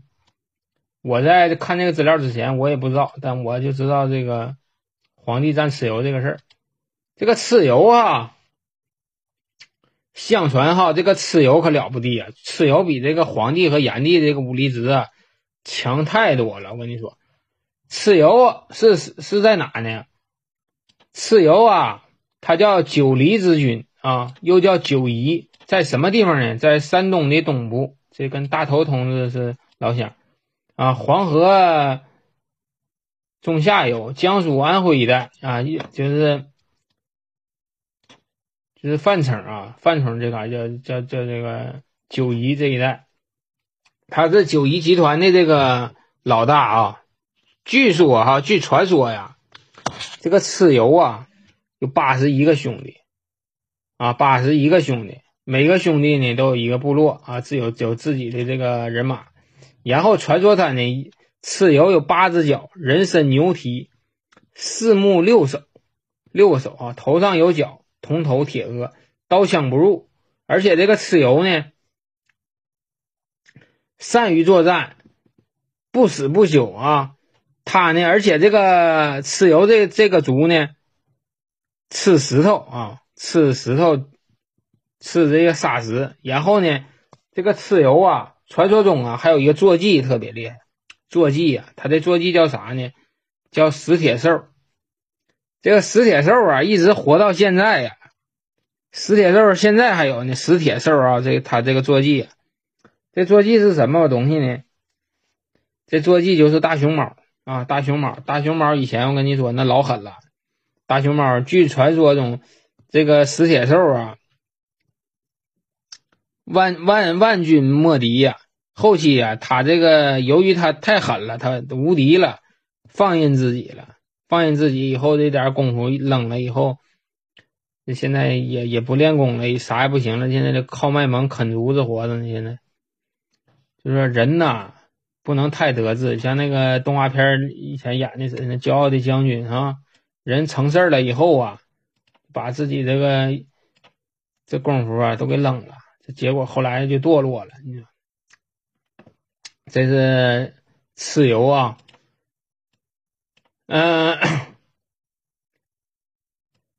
我在看这个资料之前，我也不知道，但我就知道这个。皇帝战蚩尤这个事儿，这个蚩尤啊，相传哈，这个蚩尤可了不地啊！蚩尤比这个黄帝和炎帝这个武力值啊强太多了。我跟你说，蚩尤是是在哪呢？蚩尤啊，他叫九黎之君啊，又叫九夷，在什么地方呢？在山东的东部，这跟大头同志是老乡啊，黄河。中下游，江苏、安徽一带啊，就是就是范城啊，范城这嘎叫叫叫这个九夷这一带，他是九夷集团的这个老大啊。据说哈，据传说呀，这个蚩尤啊有八十一个兄弟啊，八十一个兄弟，每个兄弟呢都有一个部落啊，自有有自己的这个人马，然后传说他呢。蚩尤有八只脚，人身牛蹄，四目六手，六个手啊，头上有角，铜头铁额，刀枪不入。而且这个蚩尤呢，善于作战，不死不休啊。他呢，而且这个蚩尤这这个族呢，吃石头啊，吃石头，吃这个砂石。然后呢，这个蚩尤啊，传说中啊，还有一个坐骑特别厉害。坐骑呀，他的坐骑叫啥呢？叫石铁兽。这个石铁兽啊，一直活到现在呀。石铁兽现在还有呢。石铁兽啊，这他这个坐骑，这坐骑是什么东西呢？这坐骑就是大熊猫啊，大熊猫。大熊猫以前我跟你说那老狠了。大熊猫据传说中，这个石铁兽啊，万万万军莫敌呀。后期呀，他这个由于他太狠了，他无敌了，放任自己了，放任自己以后这点功夫扔了以后，现在也也不练功了，啥也不行了，现在就靠卖萌啃竹子活着呢。现在就说人呐，不能太得志，像那个动画片以前演的是那骄傲的将军啊，人成事了以后啊，把自己这个这功夫啊都给扔了，这结果后来就堕落了，你说。这是蚩尤啊，嗯，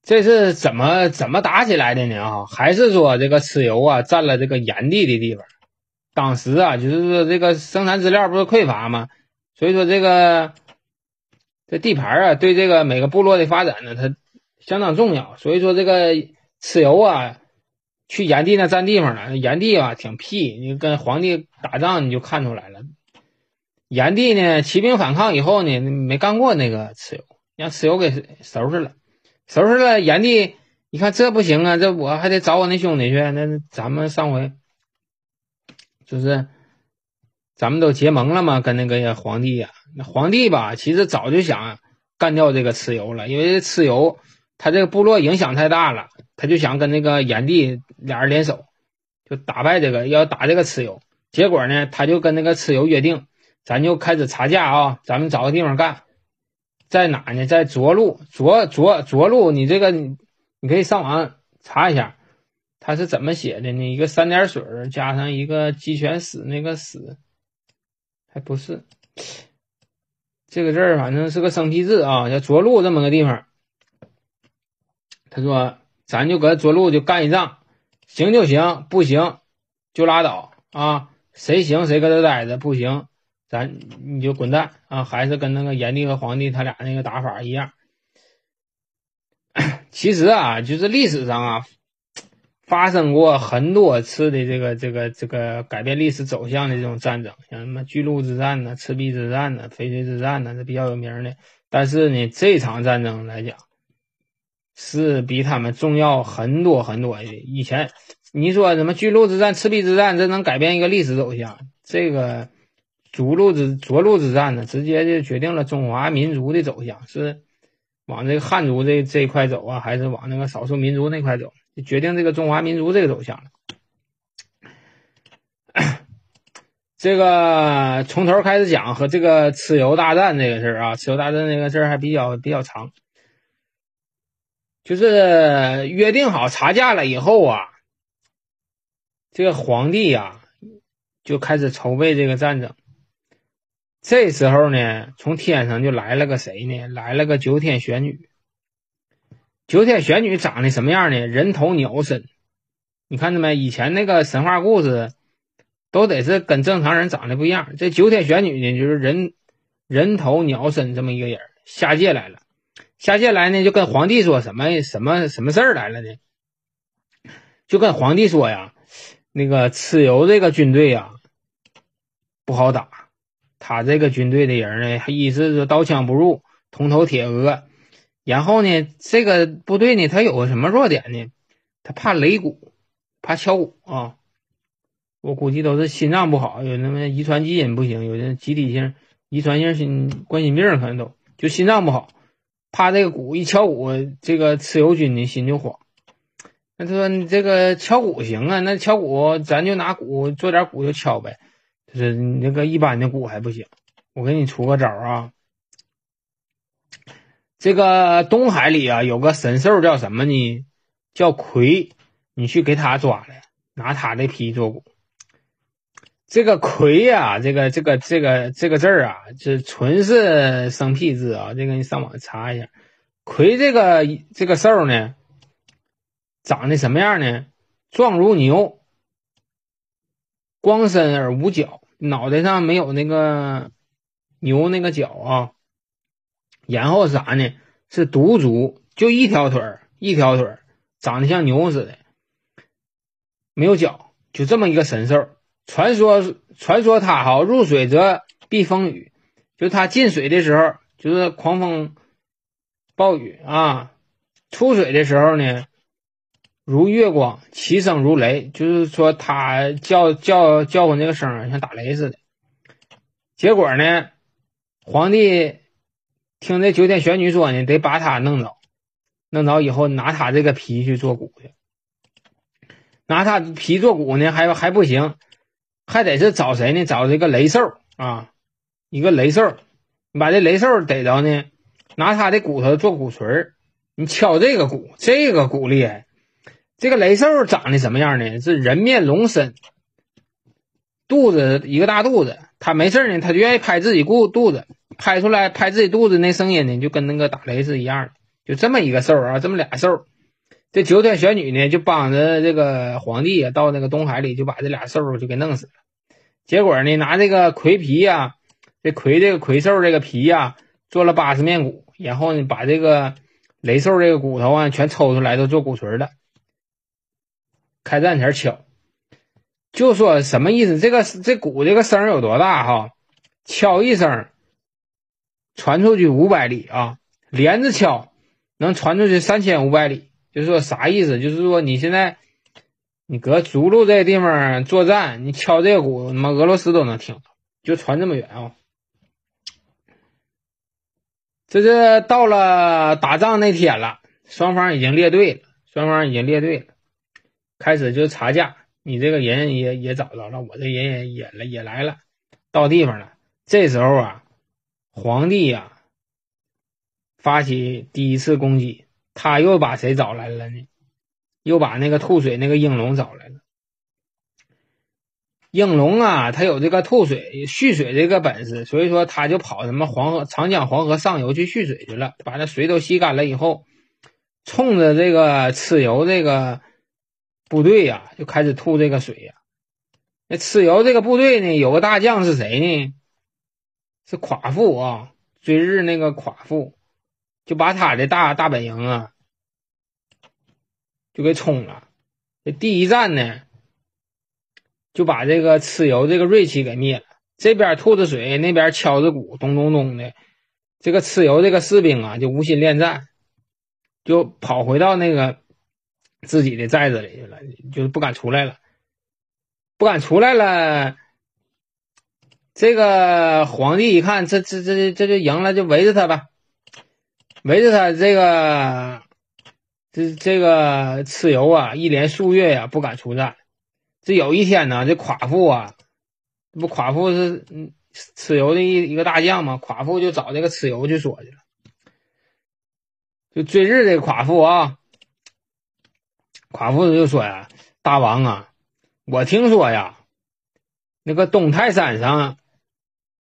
这是怎么怎么打起来的呢？啊，还是说这个蚩尤啊占了这个炎帝的地方？当时啊，就是说这个生产资料不是匮乏吗？所以说这个这地盘啊，对这个每个部落的发展呢，它相当重要。所以说这个蚩尤啊。去炎帝那占地方了，炎帝啊挺屁，你跟皇帝打仗你就看出来了。炎帝呢起兵反抗以后呢，没干过那个蚩尤，让蚩尤给收拾了，收拾了。炎帝一看这不行啊，这我还得找我那兄弟去。那咱们上回就是咱们都结盟了嘛，跟那个皇帝呀，那皇帝吧其实早就想干掉这个蚩尤了，因为蚩尤他这个部落影响太大了。他就想跟那个炎帝俩人联手，就打败这个要打这个蚩尤。结果呢，他就跟那个蚩尤约定，咱就开始查价啊，咱们找个地方干，在哪呢？在涿鹿，涿涿涿鹿，你这个你你可以上网查一下，它是怎么写的呢？一个三点水加上一个鸡犬死那个死，还不是这个字儿，反正是个生僻字啊，叫涿鹿这么个地方。他说，咱就搁涿鹿就干一仗，行就行，不行就拉倒啊。谁行谁搁这待着，不行，咱你就滚蛋啊！还是跟那个炎帝和黄帝他俩那个打法一样。其实啊，就是历史上啊，发生过很多次的这个这个这个改变历史走向的这种战争，像什么巨鹿之战呢、赤壁之战呢、淝水之战呢，是比较有名的。但是呢，这场战争来讲，是比他们重要很多很多的。以前。你说什么巨鹿之战、赤壁之战，这能改变一个历史走向？这个逐鹿之逐鹿之战呢，直接就决定了中华民族的走向，是往这个汉族这这一块走啊，还是往那个少数民族那块走？就决定这个中华民族这个走向了。这个从头开始讲和这个蚩尤大战这个事儿啊，蚩尤大战这个事儿还比较比较长，就是约定好查价了以后啊。这个皇帝呀，就开始筹备这个战争。这时候呢，从天上就来了个谁呢？来了个九天玄女。九天玄女长得什么样呢？人头鸟身。你看着没？以前那个神话故事都得是跟正常人长得不一样。这九天玄女呢，就是人人头鸟身这么一个人下界来了。下界来呢，就跟皇帝说什么什么什么事儿来了呢？就跟皇帝说呀。那个蚩尤这个军队呀，不好打。他这个军队的人呢，一是刀枪不入，铜头铁额。然后呢，这个部队呢，他有个什么弱点呢？他怕擂鼓，怕敲鼓啊。我估计都是心脏不好，有那么遗传基因不行，有的集体性遗传性心冠心病可能都就心脏不好，怕这个鼓一敲鼓，这个蚩尤军的心就慌。那他说你这个敲鼓行啊？那敲鼓咱就拿鼓做点鼓就敲呗。就是你那个一般的鼓还不行。我给你出个招啊。这个东海里啊有个神兽叫什么呢？叫魁。你去给他抓来，拿他的皮做鼓。这个魁呀，这个这个这个这个字儿啊，这纯是生僻字啊。这个你上网查一下。魁这个这个兽呢？长得什么样呢？壮如牛，光身而无角，脑袋上没有那个牛那个角啊。然后啥呢？是独足，就一条腿儿，一条腿儿，长得像牛似的，没有脚，就这么一个神兽。传说传说它哈入水则避风雨，就它进水的时候就是狂风暴雨啊，出水的时候呢。如月光，其声如雷，就是说他叫叫叫唤那个声像打雷似的。结果呢，皇帝听这九天玄女说呢，得把他弄着，弄着以后拿他这个皮去做鼓去。拿他皮做鼓呢，还还不行，还得是找谁呢？找这个雷兽啊，一个雷兽，你把这雷兽逮着呢，拿他的骨头做鼓槌儿，你敲这个鼓，这个鼓厉害。这个雷兽长得什么样呢？是人面龙身，肚子一个大肚子。他没事呢，他就愿意拍自己肚肚子，拍出来拍自己肚子那声音呢，就跟那个打雷是一样的。就这么一个兽啊，这么俩兽。这九天玄女呢，就帮着这个皇帝啊，到那个东海里，就把这俩兽就给弄死了。结果呢，拿这个魁皮呀，这魁这个魁兽这个皮呀，做了八十面鼓，然后呢，把这个雷兽这个骨头啊，全抽出来，都做鼓槌了。开战前敲，就说什么意思？这个这鼓这个声有多大哈？敲一声，传出去五百里啊！连着敲，能传出去三千五百里。就是说啥意思？就是说你现在你搁涿鹿这地方作战，你敲这个鼓，他妈俄罗斯都能听到，就传这么远啊！这是到了打仗那天了，双方已经列队了，双方已经列队了。开始就查价，你这个人也也找着了，我这人也也来也来了，到地方了。这时候啊，皇帝呀发起第一次攻击，他又把谁找来了呢？又把那个吐水那个应龙找来了。应龙啊，他有这个吐水蓄水这个本事，所以说他就跑什么黄河、长江、黄河上游去蓄水去了，把那水都吸干了以后，冲着这个蚩尤这个。部队呀，就开始吐这个水呀。那蚩尤这个部队呢，有个大将是谁呢？是夸父啊，追日那个夸父，就把他的大大本营啊，就给冲了。这第一战呢，就把这个蚩尤这个锐气给灭了。这边吐着水，那边敲着鼓，咚咚咚的。这个蚩尤这个士兵啊，就无心恋战，就跑回到那个。自己的寨子里去了，就是不敢出来了，不敢出来了。这个皇帝一看，这这这这就赢了，就围着他吧，围着他。这个这这个蚩尤啊，一连数月呀不敢出战。这有一天呢，这夸父啊，不夸父是蚩尤的一一个大将嘛，夸父就找这个蚩尤去说去了，就追日这个夸父啊。夸父就说呀：“大王啊，我听说呀，那个东泰山上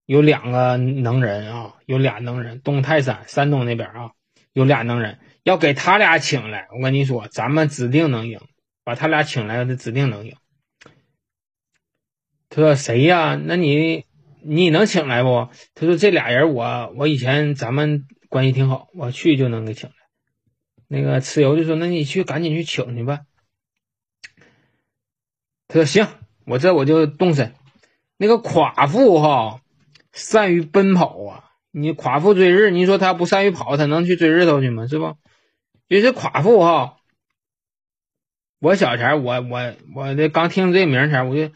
有两个能人啊，有俩能人。东泰山，山东那边啊，有俩能人，要给他俩请来。我跟你说，咱们指定能赢，把他俩请来，他指定能赢。”他说：“谁呀？那你你能请来不？”他说：“这俩人，我我以前咱们关系挺好，我去就能给请。”那个蚩尤就说：“那你去赶紧去请去吧。”他说：“行，我这我就动身。那个夸父哈，善于奔跑啊。你夸父追日，你说他不善于跑，他能去追日头去吗？是不？就是夸父哈。我小前我我我这刚听这名前，我就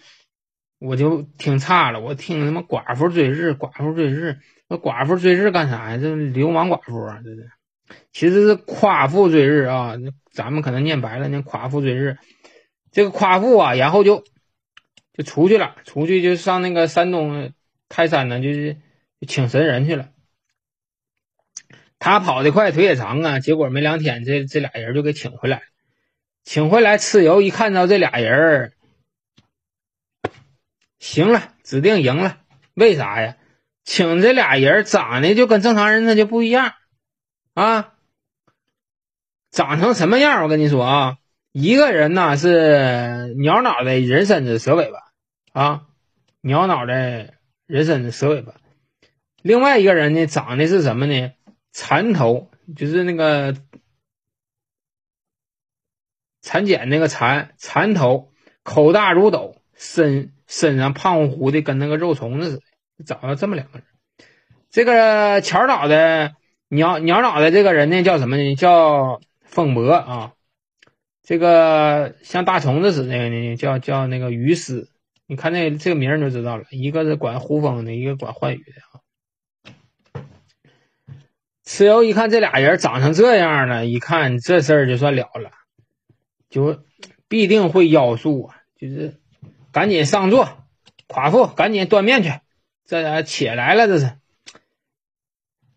我就听差了。我听他妈寡妇追日，寡妇追日，那寡妇追日干啥呀？这流氓寡妇啊，这是。”其实是夸父追日啊，咱们可能念白了，念夸父追日。这个夸父啊，然后就就出去了，出去就上那个山东泰山呢，就是请神人去了。他跑得快，腿也长啊，结果没两天，这这俩人就给请回来。请回来，蚩尤一看到这俩人，行了，指定赢了。为啥呀？请这俩人长得就跟正常人他就不一样。啊，长成什么样？我跟你说啊，一个人呢是鸟脑袋，人身子，蛇尾巴啊，鸟脑袋，人身子，蛇尾巴。另外一个人呢，长的是什么呢？蚕头，就是那个蚕茧那个蚕，蚕头，口大如斗，身身上胖乎乎的，跟那个肉虫子似的。长了这么两个人，这个巧脑袋。鸟鸟脑袋这个人呢，叫什么呢？叫风伯啊。这个像大虫子似的呢，叫叫那个鱼师。你看那这个名儿就知道了，一个是管呼风的，一个管唤雨的啊。蚩尤一看这俩人长成这样了，一看这事儿就算了了，就必定会妖术啊，就是赶紧上座，夸父赶紧端面去，这俩起来了，这是。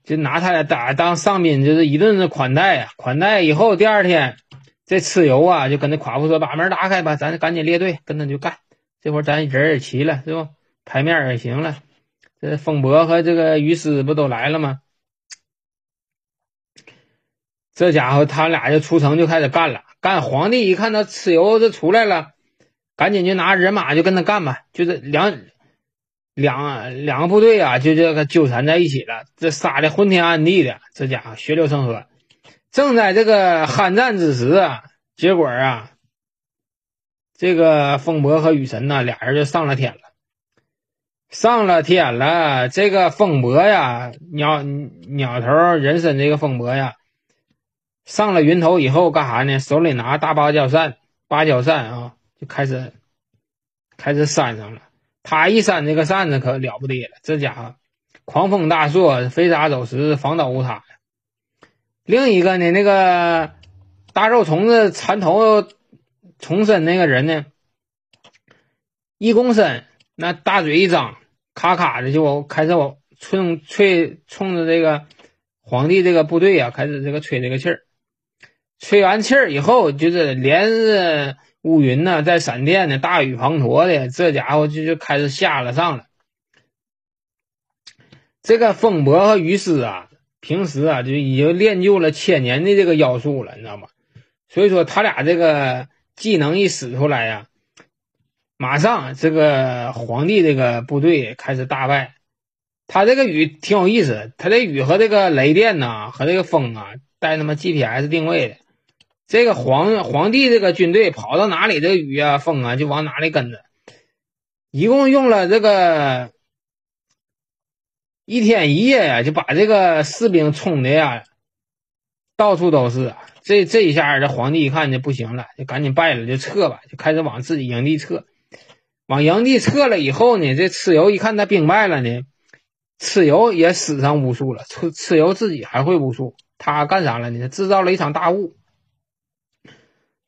就拿他俩当当上宾，就是一顿的款待啊！款待以后，第二天这蚩尤啊，就跟那夸父说：“把门打开吧，咱赶紧列队，跟他就干。这会儿咱人也齐了，是不？牌面也行了。这风伯和这个于师不都来了吗？这家伙他俩就出城就开始干了。干皇帝一看到蚩尤这出来了，赶紧就拿人马就跟他干吧，就是两。”两两个部队啊，就这个纠缠在一起了，这杀的昏天暗地的，这家伙血流成河。正在这个酣战之时啊，结果啊，这个风伯和雨神呢，俩人就上了天了，上了天了。这个风伯呀，鸟鸟头人身这个风伯呀，上了云头以后干啥呢？手里拿大芭蕉扇，芭蕉扇啊，就开始开始扇上了。他一扇这个扇子可了不得了，这家伙狂风大作，飞沙走石，房倒屋塌。另一个呢，那个大肉虫子缠头重身那个人呢，一躬身，那大嘴一张，咔咔的就开始往冲吹，冲着这个皇帝这个部队啊，开始这个吹这个气儿。吹完气儿以后，就是连着乌云呢，在闪电呢，大雨滂沱的，这家伙就就开始下了上了。这个风伯和于师啊，平时啊就已经练就了千年的这个妖术了，你知道吗？所以说他俩这个技能一使出来呀，马上这个皇帝这个部队开始大败。他这个雨挺有意思，他这雨和这个雷电呐，和这个风啊，带他妈 GPS 定位的。这个皇皇帝这个军队跑到哪里，这个雨啊风啊就往哪里跟着。一共用了这个。一天一夜呀，就把这个士兵冲的呀，到处都是。这这一下，这皇帝一看就不行了，就赶紧败了，就撤吧，就开始往自己营地撤。往营地撤了以后呢，这蚩尤一看他兵败了呢，蚩尤也使上巫术了。蚩蚩尤自己还会巫术，他干啥了呢？制造了一场大雾。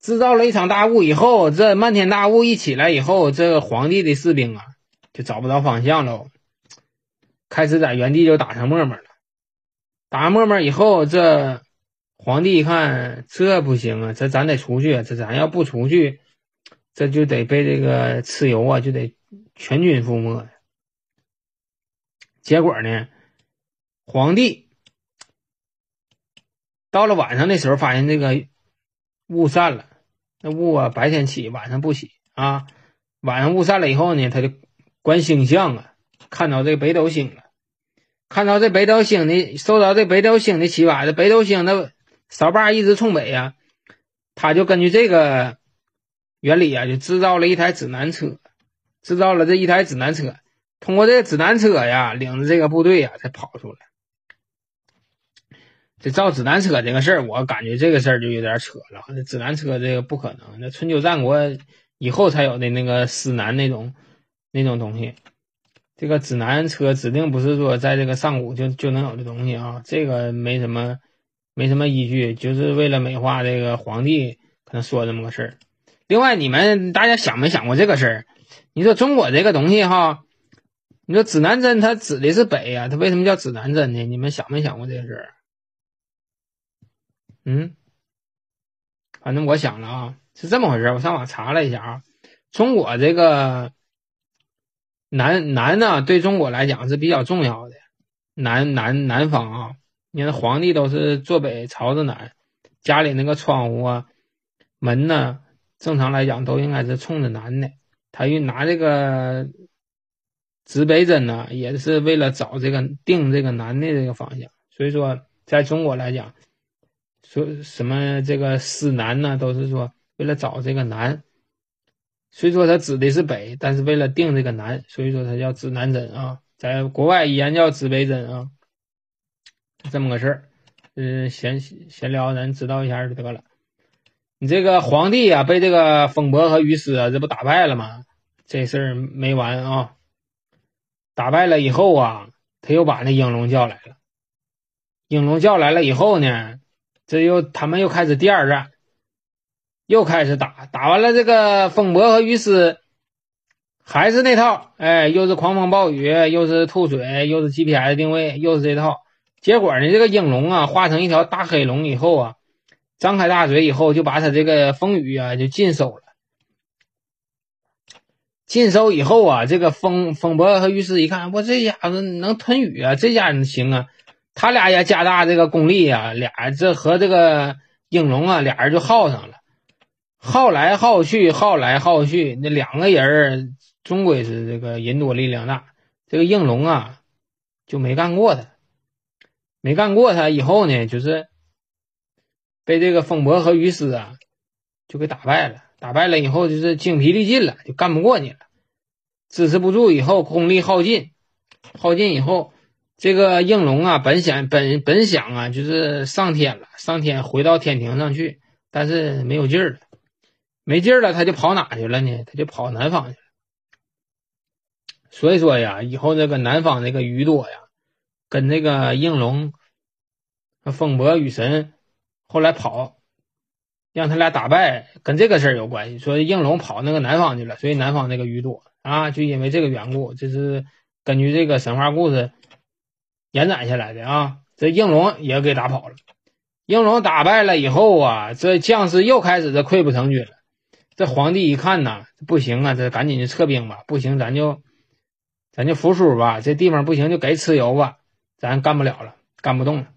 制造了一场大雾以后，这漫天大雾一起来以后，这个皇帝的士兵啊，就找不着方向喽。开始在原地就打上沫沫了，打上沫沫以后，这皇帝一看这不行啊，这咱得出去，这咱要不出去，这就得被这个蚩尤啊，就得全军覆没。结果呢，皇帝到了晚上的时候，发现这个雾散了，那雾啊白天起，晚上不起啊。晚上雾散了以后呢，他就观星象啊，看到这北斗星了。看到这北斗星的，受到这北斗星的启发，这北斗星的扫把一直冲北呀，他就根据这个原理啊，就制造了一台指南车，制造了这一台指南车，通过这个指南车呀，领着这个部队呀，才跑出来。这造指南车这个事儿，我感觉这个事儿就有点扯了。那指南车这个不可能，那春秋战国以后才有的那个司南那种那种东西。这个指南车指定不是说在这个上古就就能有的东西啊，这个没什么没什么依据，就是为了美化这个皇帝可能说这么个事儿。另外，你们大家想没想过这个事儿？你说中国这个东西哈，你说指南针它指的是北呀，它为什么叫指南针呢？你们想没想过这个事儿？嗯，反正我想了啊，是这么回事。我上网查了一下啊，中国这个。南南呢，对中国来讲是比较重要的。南南南方啊，你看皇帝都是坐北朝着南，家里那个窗户啊、门呢，正常来讲都应该是冲着南的。他用拿这个指北针呢，也是为了找这个定这个南的这个方向。所以说，在中国来讲，说什么这个司南呢，都是说为了找这个南。虽说它指的是北，但是为了定这个南，所以说它叫指南针啊。在国外依然叫指北针啊，这么个事儿。嗯，闲闲聊咱知道一下就得了。你这个皇帝啊，被这个风伯和于师啊，这不打败了吗？这事儿没完啊！打败了以后啊，他又把那应龙叫来了。应龙叫来了以后呢，这又他们又开始第二战。又开始打，打完了这个风伯和雨师，还是那套，哎，又是狂风暴雨，又是吐水，又是 GPS 定位，又是这套。结果呢，这个应龙啊，化成一条大黑龙以后啊，张开大嘴以后，就把他这个风雨啊就尽收了。尽收以后啊，这个风风伯和雨师一看，我这家伙能吞雨啊，这家人行啊，他俩也加大这个功力啊，俩这和这个应龙啊，俩人就耗上了。耗来耗去，耗来耗去，那两个人终归是这个人多力量大。这个应龙啊，就没干过他，没干过他以后呢，就是被这个风伯和于师啊，就给打败了。打败了以后，就是精疲力尽了，就干不过你了，支持不住。以后功力耗尽，耗尽以后，这个应龙啊，本想本本想啊，就是上天了，上天回到天庭上去，但是没有劲儿了。没劲儿了，他就跑哪去了呢？他就跑南方去了。所以说呀，以后这个南方这个雨多呀，跟这个应龙、风伯、雨神后来跑，让他俩打败，跟这个事儿有关系。说应龙跑那个南方去了，所以南方那个雨多啊，就因为这个缘故，这是根据这个神话故事延展下来的啊。这应龙也给打跑了，应龙打败了以后啊，这将士又开始这溃不成军了。这皇帝一看呐，不行啊，这赶紧就撤兵吧，不行咱就咱就服输吧，这地方不行就给蚩尤吧，咱干不了了，干不动了。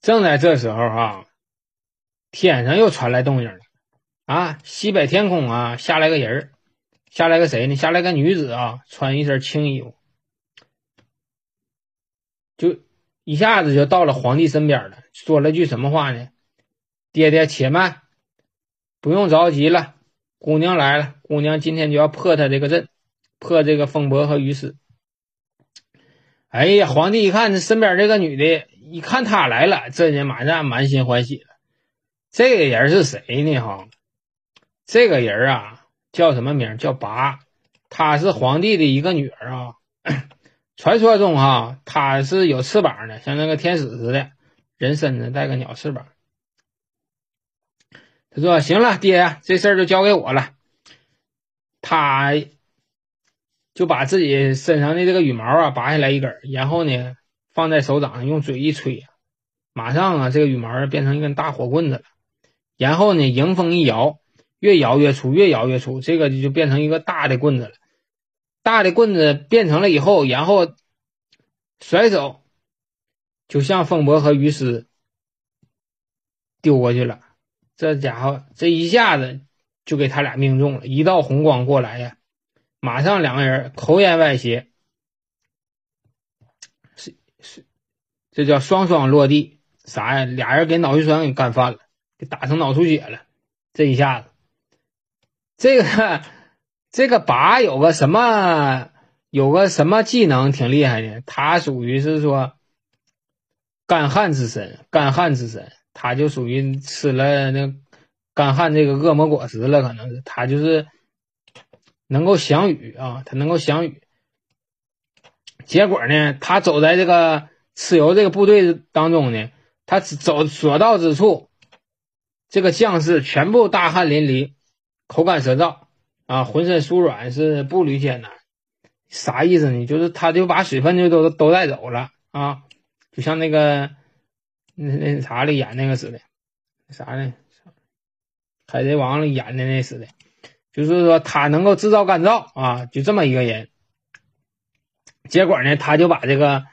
正在这时候啊，天上又传来动静了啊，西北天空啊下来个人，下来个谁呢？下来个女子啊，穿一身青衣服。就一下子就到了皇帝身边了，说了句什么话呢？爹爹且慢，不用着急了，姑娘来了，姑娘今天就要破他这个阵，破这个风伯和于师。哎呀，皇帝一看这身边这个女的，一看她来了，这人马上满心欢喜了。这个人是谁呢？哈，这个人啊叫什么名？叫拔，她是皇帝的一个女儿啊。传说中，哈，他是有翅膀的，像那个天使似的，人身子带个鸟翅膀。他说：“行了，爹，这事儿就交给我了。”他就把自己身上的这个羽毛啊拔下来一根，然后呢放在手掌上，用嘴一吹，马上啊这个羽毛变成一根大火棍子了。然后呢迎风一摇，越摇越粗，越摇越粗，这个就变成一个大的棍子了。大的棍子变成了以后，然后甩手，就向风伯和于师丢过去了。这家伙这一下子就给他俩命中了，一道红光过来呀，马上两个人口眼歪斜，是是，这叫双双落地。啥呀？俩人给脑血栓给干翻了，给打成脑出血了。这一下子，这个。这个拔有个什么，有个什么技能挺厉害的，他属于是说干旱之神，干旱之神，他就属于吃了那干旱这个恶魔果实了，可能是他就是能够降雨啊，他能够降雨。结果呢，他走在这个蚩尤这个部队当中呢，他走所到之处，这个将士全部大汗淋漓，口干舌燥。啊，浑身酥软是步履艰难，啥意思呢？就是他就把水分就都都带走了啊，就像那个那那啥里演那个似的，啥呢？海贼王里演的那似的，就是说他能够制造干燥啊，就这么一个人。结果呢，他就把这个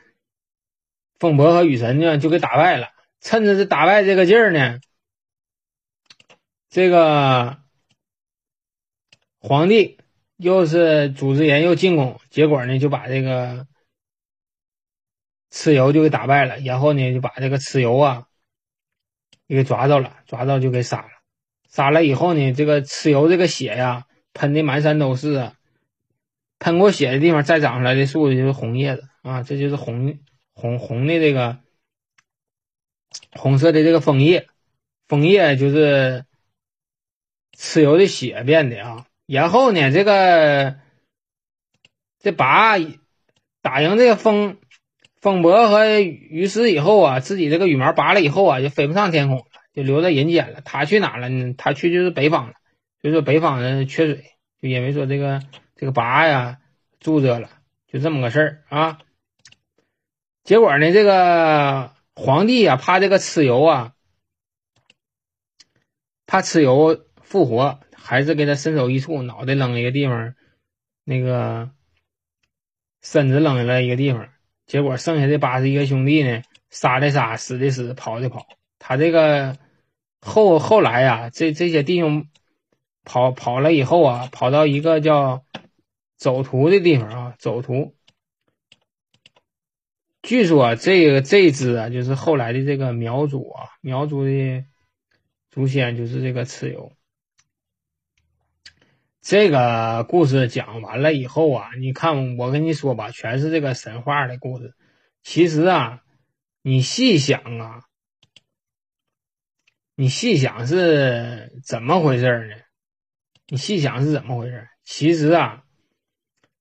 风伯和雨神呢就给打败了，趁着这打败这个劲儿呢，这个。皇帝又是组织人又进攻，结果呢就把这个蚩尤就给打败了，然后呢就把这个蚩尤啊给抓着了，抓着就给杀了。杀了以后呢，这个蚩尤这个血呀喷的满山都是啊，喷过血的地方再长出来的树就是红叶子啊，这就是红红红的这个红色的这个枫叶，枫叶就是蚩尤的血变的啊。然后呢，这个这拔打赢这个风风伯和于师以后啊，自己这个羽毛拔了以后啊，就飞不上天空了，就留在人间了。他去哪了呢？他去就是北方了，就说北方人缺水，就因为说这个这个拔呀住着了，就这么个事儿啊。结果呢，这个皇帝啊，怕这个蚩尤啊，怕蚩尤复活。还是给他伸手一触，脑袋扔一个地方，那个身子扔了一个地方，结果剩下的八十一个兄弟呢，杀的杀，死的死，跑的跑。他这个后后来呀，这这些弟兄跑跑了以后啊，跑到一个叫走图的地方啊，走图。据说这个这支啊，就是后来的这个苗族啊，苗族的祖先就是这个蚩尤。这个故事讲完了以后啊，你看我跟你说吧，全是这个神话的故事。其实啊，你细想啊，你细想是怎么回事呢？你细想是怎么回事？其实啊，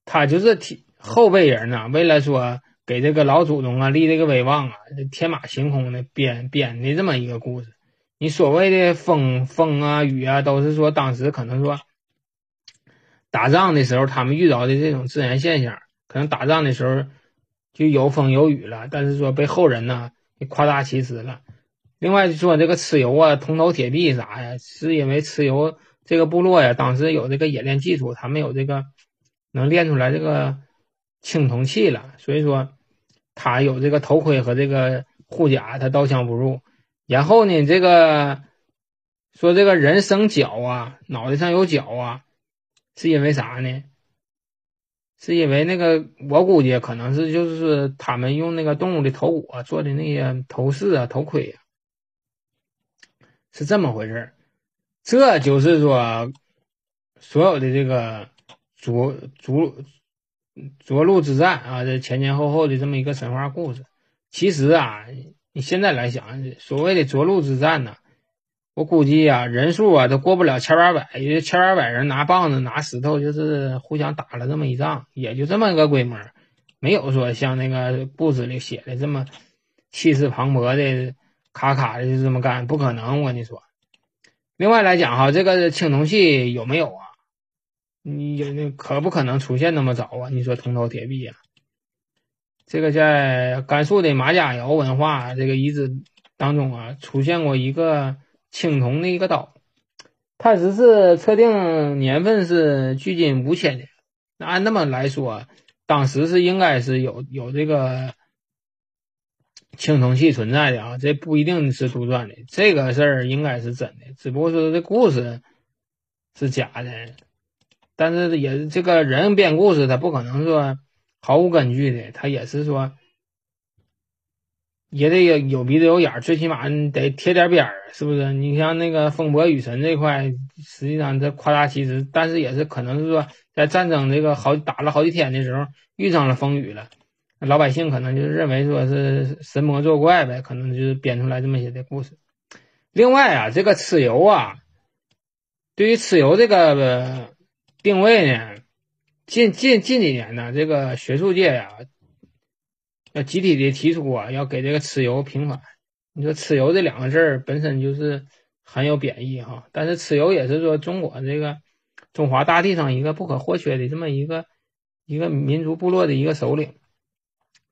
他就是后辈人呢，为了说给这个老祖宗啊立这个威望啊，天马行空的编编的这么一个故事。你所谓的风风啊雨啊，都是说当时可能说。打仗的时候他们遇到的这种自然现象，可能打仗的时候就有风有雨了，但是说被后人呢夸大其词了。另外说这个蚩尤啊，铜头铁臂啥呀，是因为蚩尤这个部落呀，当时有这个冶炼技术，他们有这个能炼出来这个青铜器了，所以说他有这个头盔和这个护甲，他刀枪不入。然后呢，这个说这个人生角啊，脑袋上有角啊，是因为啥呢？是因为那个我估计可能是就是他们用那个动物的头骨做的那些头饰啊、头盔啊。是这么回事，这就是说，所有的这个涿涿涿鹿之战啊，这前前后后的这么一个神话故事。其实啊，你现在来想，所谓的涿鹿之战呢，我估计啊，人数啊都过不了千八百，也就千八百人拿棒子拿石头，就是互相打了这么一仗，也就这么个规模，没有说像那个故事里写的这么气势磅礴的。卡卡的就这么干，不可能！我跟你说。另外来讲哈，这个青铜器有没有啊？你有那可不可能出现那么早啊？你说铜头铁臂啊？这个在甘肃的马家窑文化这个遗址当中啊，出现过一个青铜的一个刀，它只是测定年份是距今五千年。那按那么来说，当时是应该是有有这个。青铜器存在的啊，这不一定是杜撰的，这个事儿应该是真的，只不过说这故事是假的。但是也这个人编故事，他不可能说毫无根据的，他也是说也得有有鼻子有眼儿，最起码得贴点边儿，是不是？你像那个风伯雨神这块，实际上这夸大其词，但是也是可能是说在战争这个好打了好几天的时候遇上了风雨了。老百姓可能就认为说是神魔作怪呗，可能就是编出来这么些的故事。另外啊，这个蚩尤啊，对于蚩尤这个定位呢，近近近几年呢，这个学术界呀，要集体的提出啊，要给这个蚩尤平反。你说蚩尤这两个字儿本身就是很有贬义哈，但是蚩尤也是说中国这个中华大地上一个不可或缺的这么一个一个民族部落的一个首领。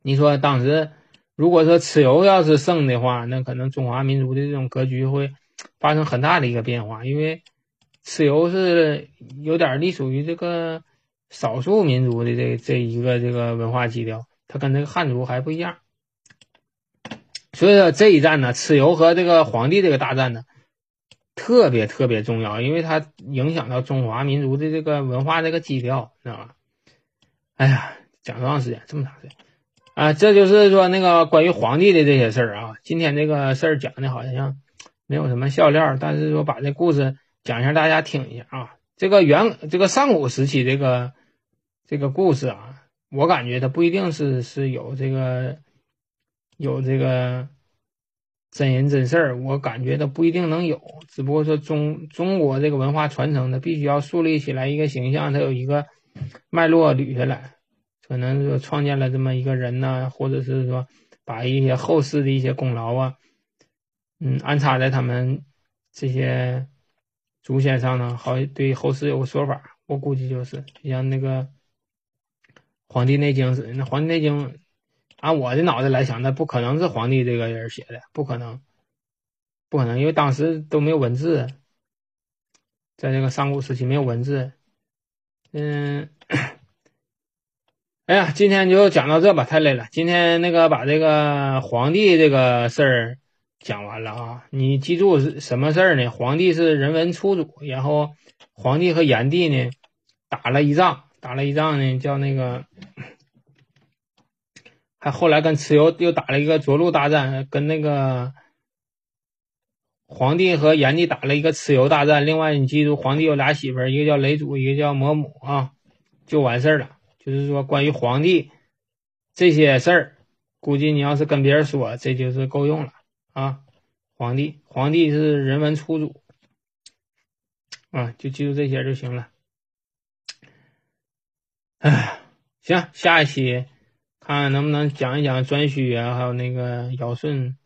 你说当时，如果说蚩尤要是胜的话，那可能中华民族的这种格局会发生很大的一个变化，因为蚩尤是有点隶属于这个少数民族的这这一个这个文化基调，他跟这个汉族还不一样。所以说这一战呢，蚩尤和这个皇帝这个大战呢，特别特别重要，因为它影响到中华民族的这个文化这个基调，知道吧？哎呀，讲多长时间？这么长时间？啊，这就是说那个关于皇帝的这些事儿啊。今天这个事儿讲的好像没有什么笑料，但是说把这故事讲一下，大家听一下啊。这个元这个上古时期这个这个故事啊，我感觉他不一定是是有这个有这个真人真事儿，我感觉他不一定能有。只不过说中中国这个文化传承，它必须要树立起来一个形象，它有一个脉络捋下来。可能说创建了这么一个人呢，或者是说把一些后世的一些功劳啊，嗯，安插在他们这些祖先上呢，好对后世有个说法。我估计就是就像那个《黄帝内经》是，那《黄帝内经》按我的脑袋来想，那不可能是皇帝这个人写的，不可能，不可能，因为当时都没有文字，在这个上古时期没有文字，嗯。哎呀，今天就讲到这吧，太累了。今天那个把这个皇帝这个事儿讲完了啊，你记住是什么事儿呢？皇帝是人文初主，然后皇帝和炎帝呢打了一仗，打了一仗呢叫那个，还后来跟蚩尤又打了一个涿鹿大战，跟那个皇帝和炎帝打了一个蚩尤大战。另外你记住，皇帝有俩媳妇儿，一个叫雷祖，一个叫魔母啊，就完事儿了。就是说，关于皇帝这些事儿，估计你要是跟别人说，这就是够用了啊。皇帝，皇帝是人文初祖啊，就记住这些就行了。哎，行，下一期看看能不能讲一讲颛顼啊，还有那个尧舜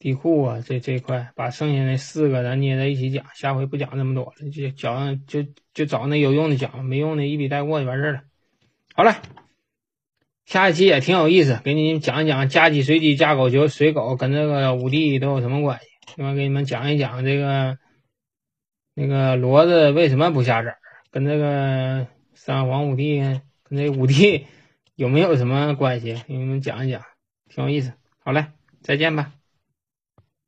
地库啊，这这块把剩下那四个咱捏在一起讲，下回不讲这么多了，就讲就就找那有用的讲，没用的一笔带过就完事了。好了，下一期也挺有意思，给你们讲一讲嫁鸡随鸡嫁狗就随狗跟这个五帝都有什么关系？另外给你们讲一讲这个那个骡子为什么不下崽，跟这个三皇五帝跟这五帝有没有什么关系？给你们讲一讲，挺有意思。好嘞，再见吧。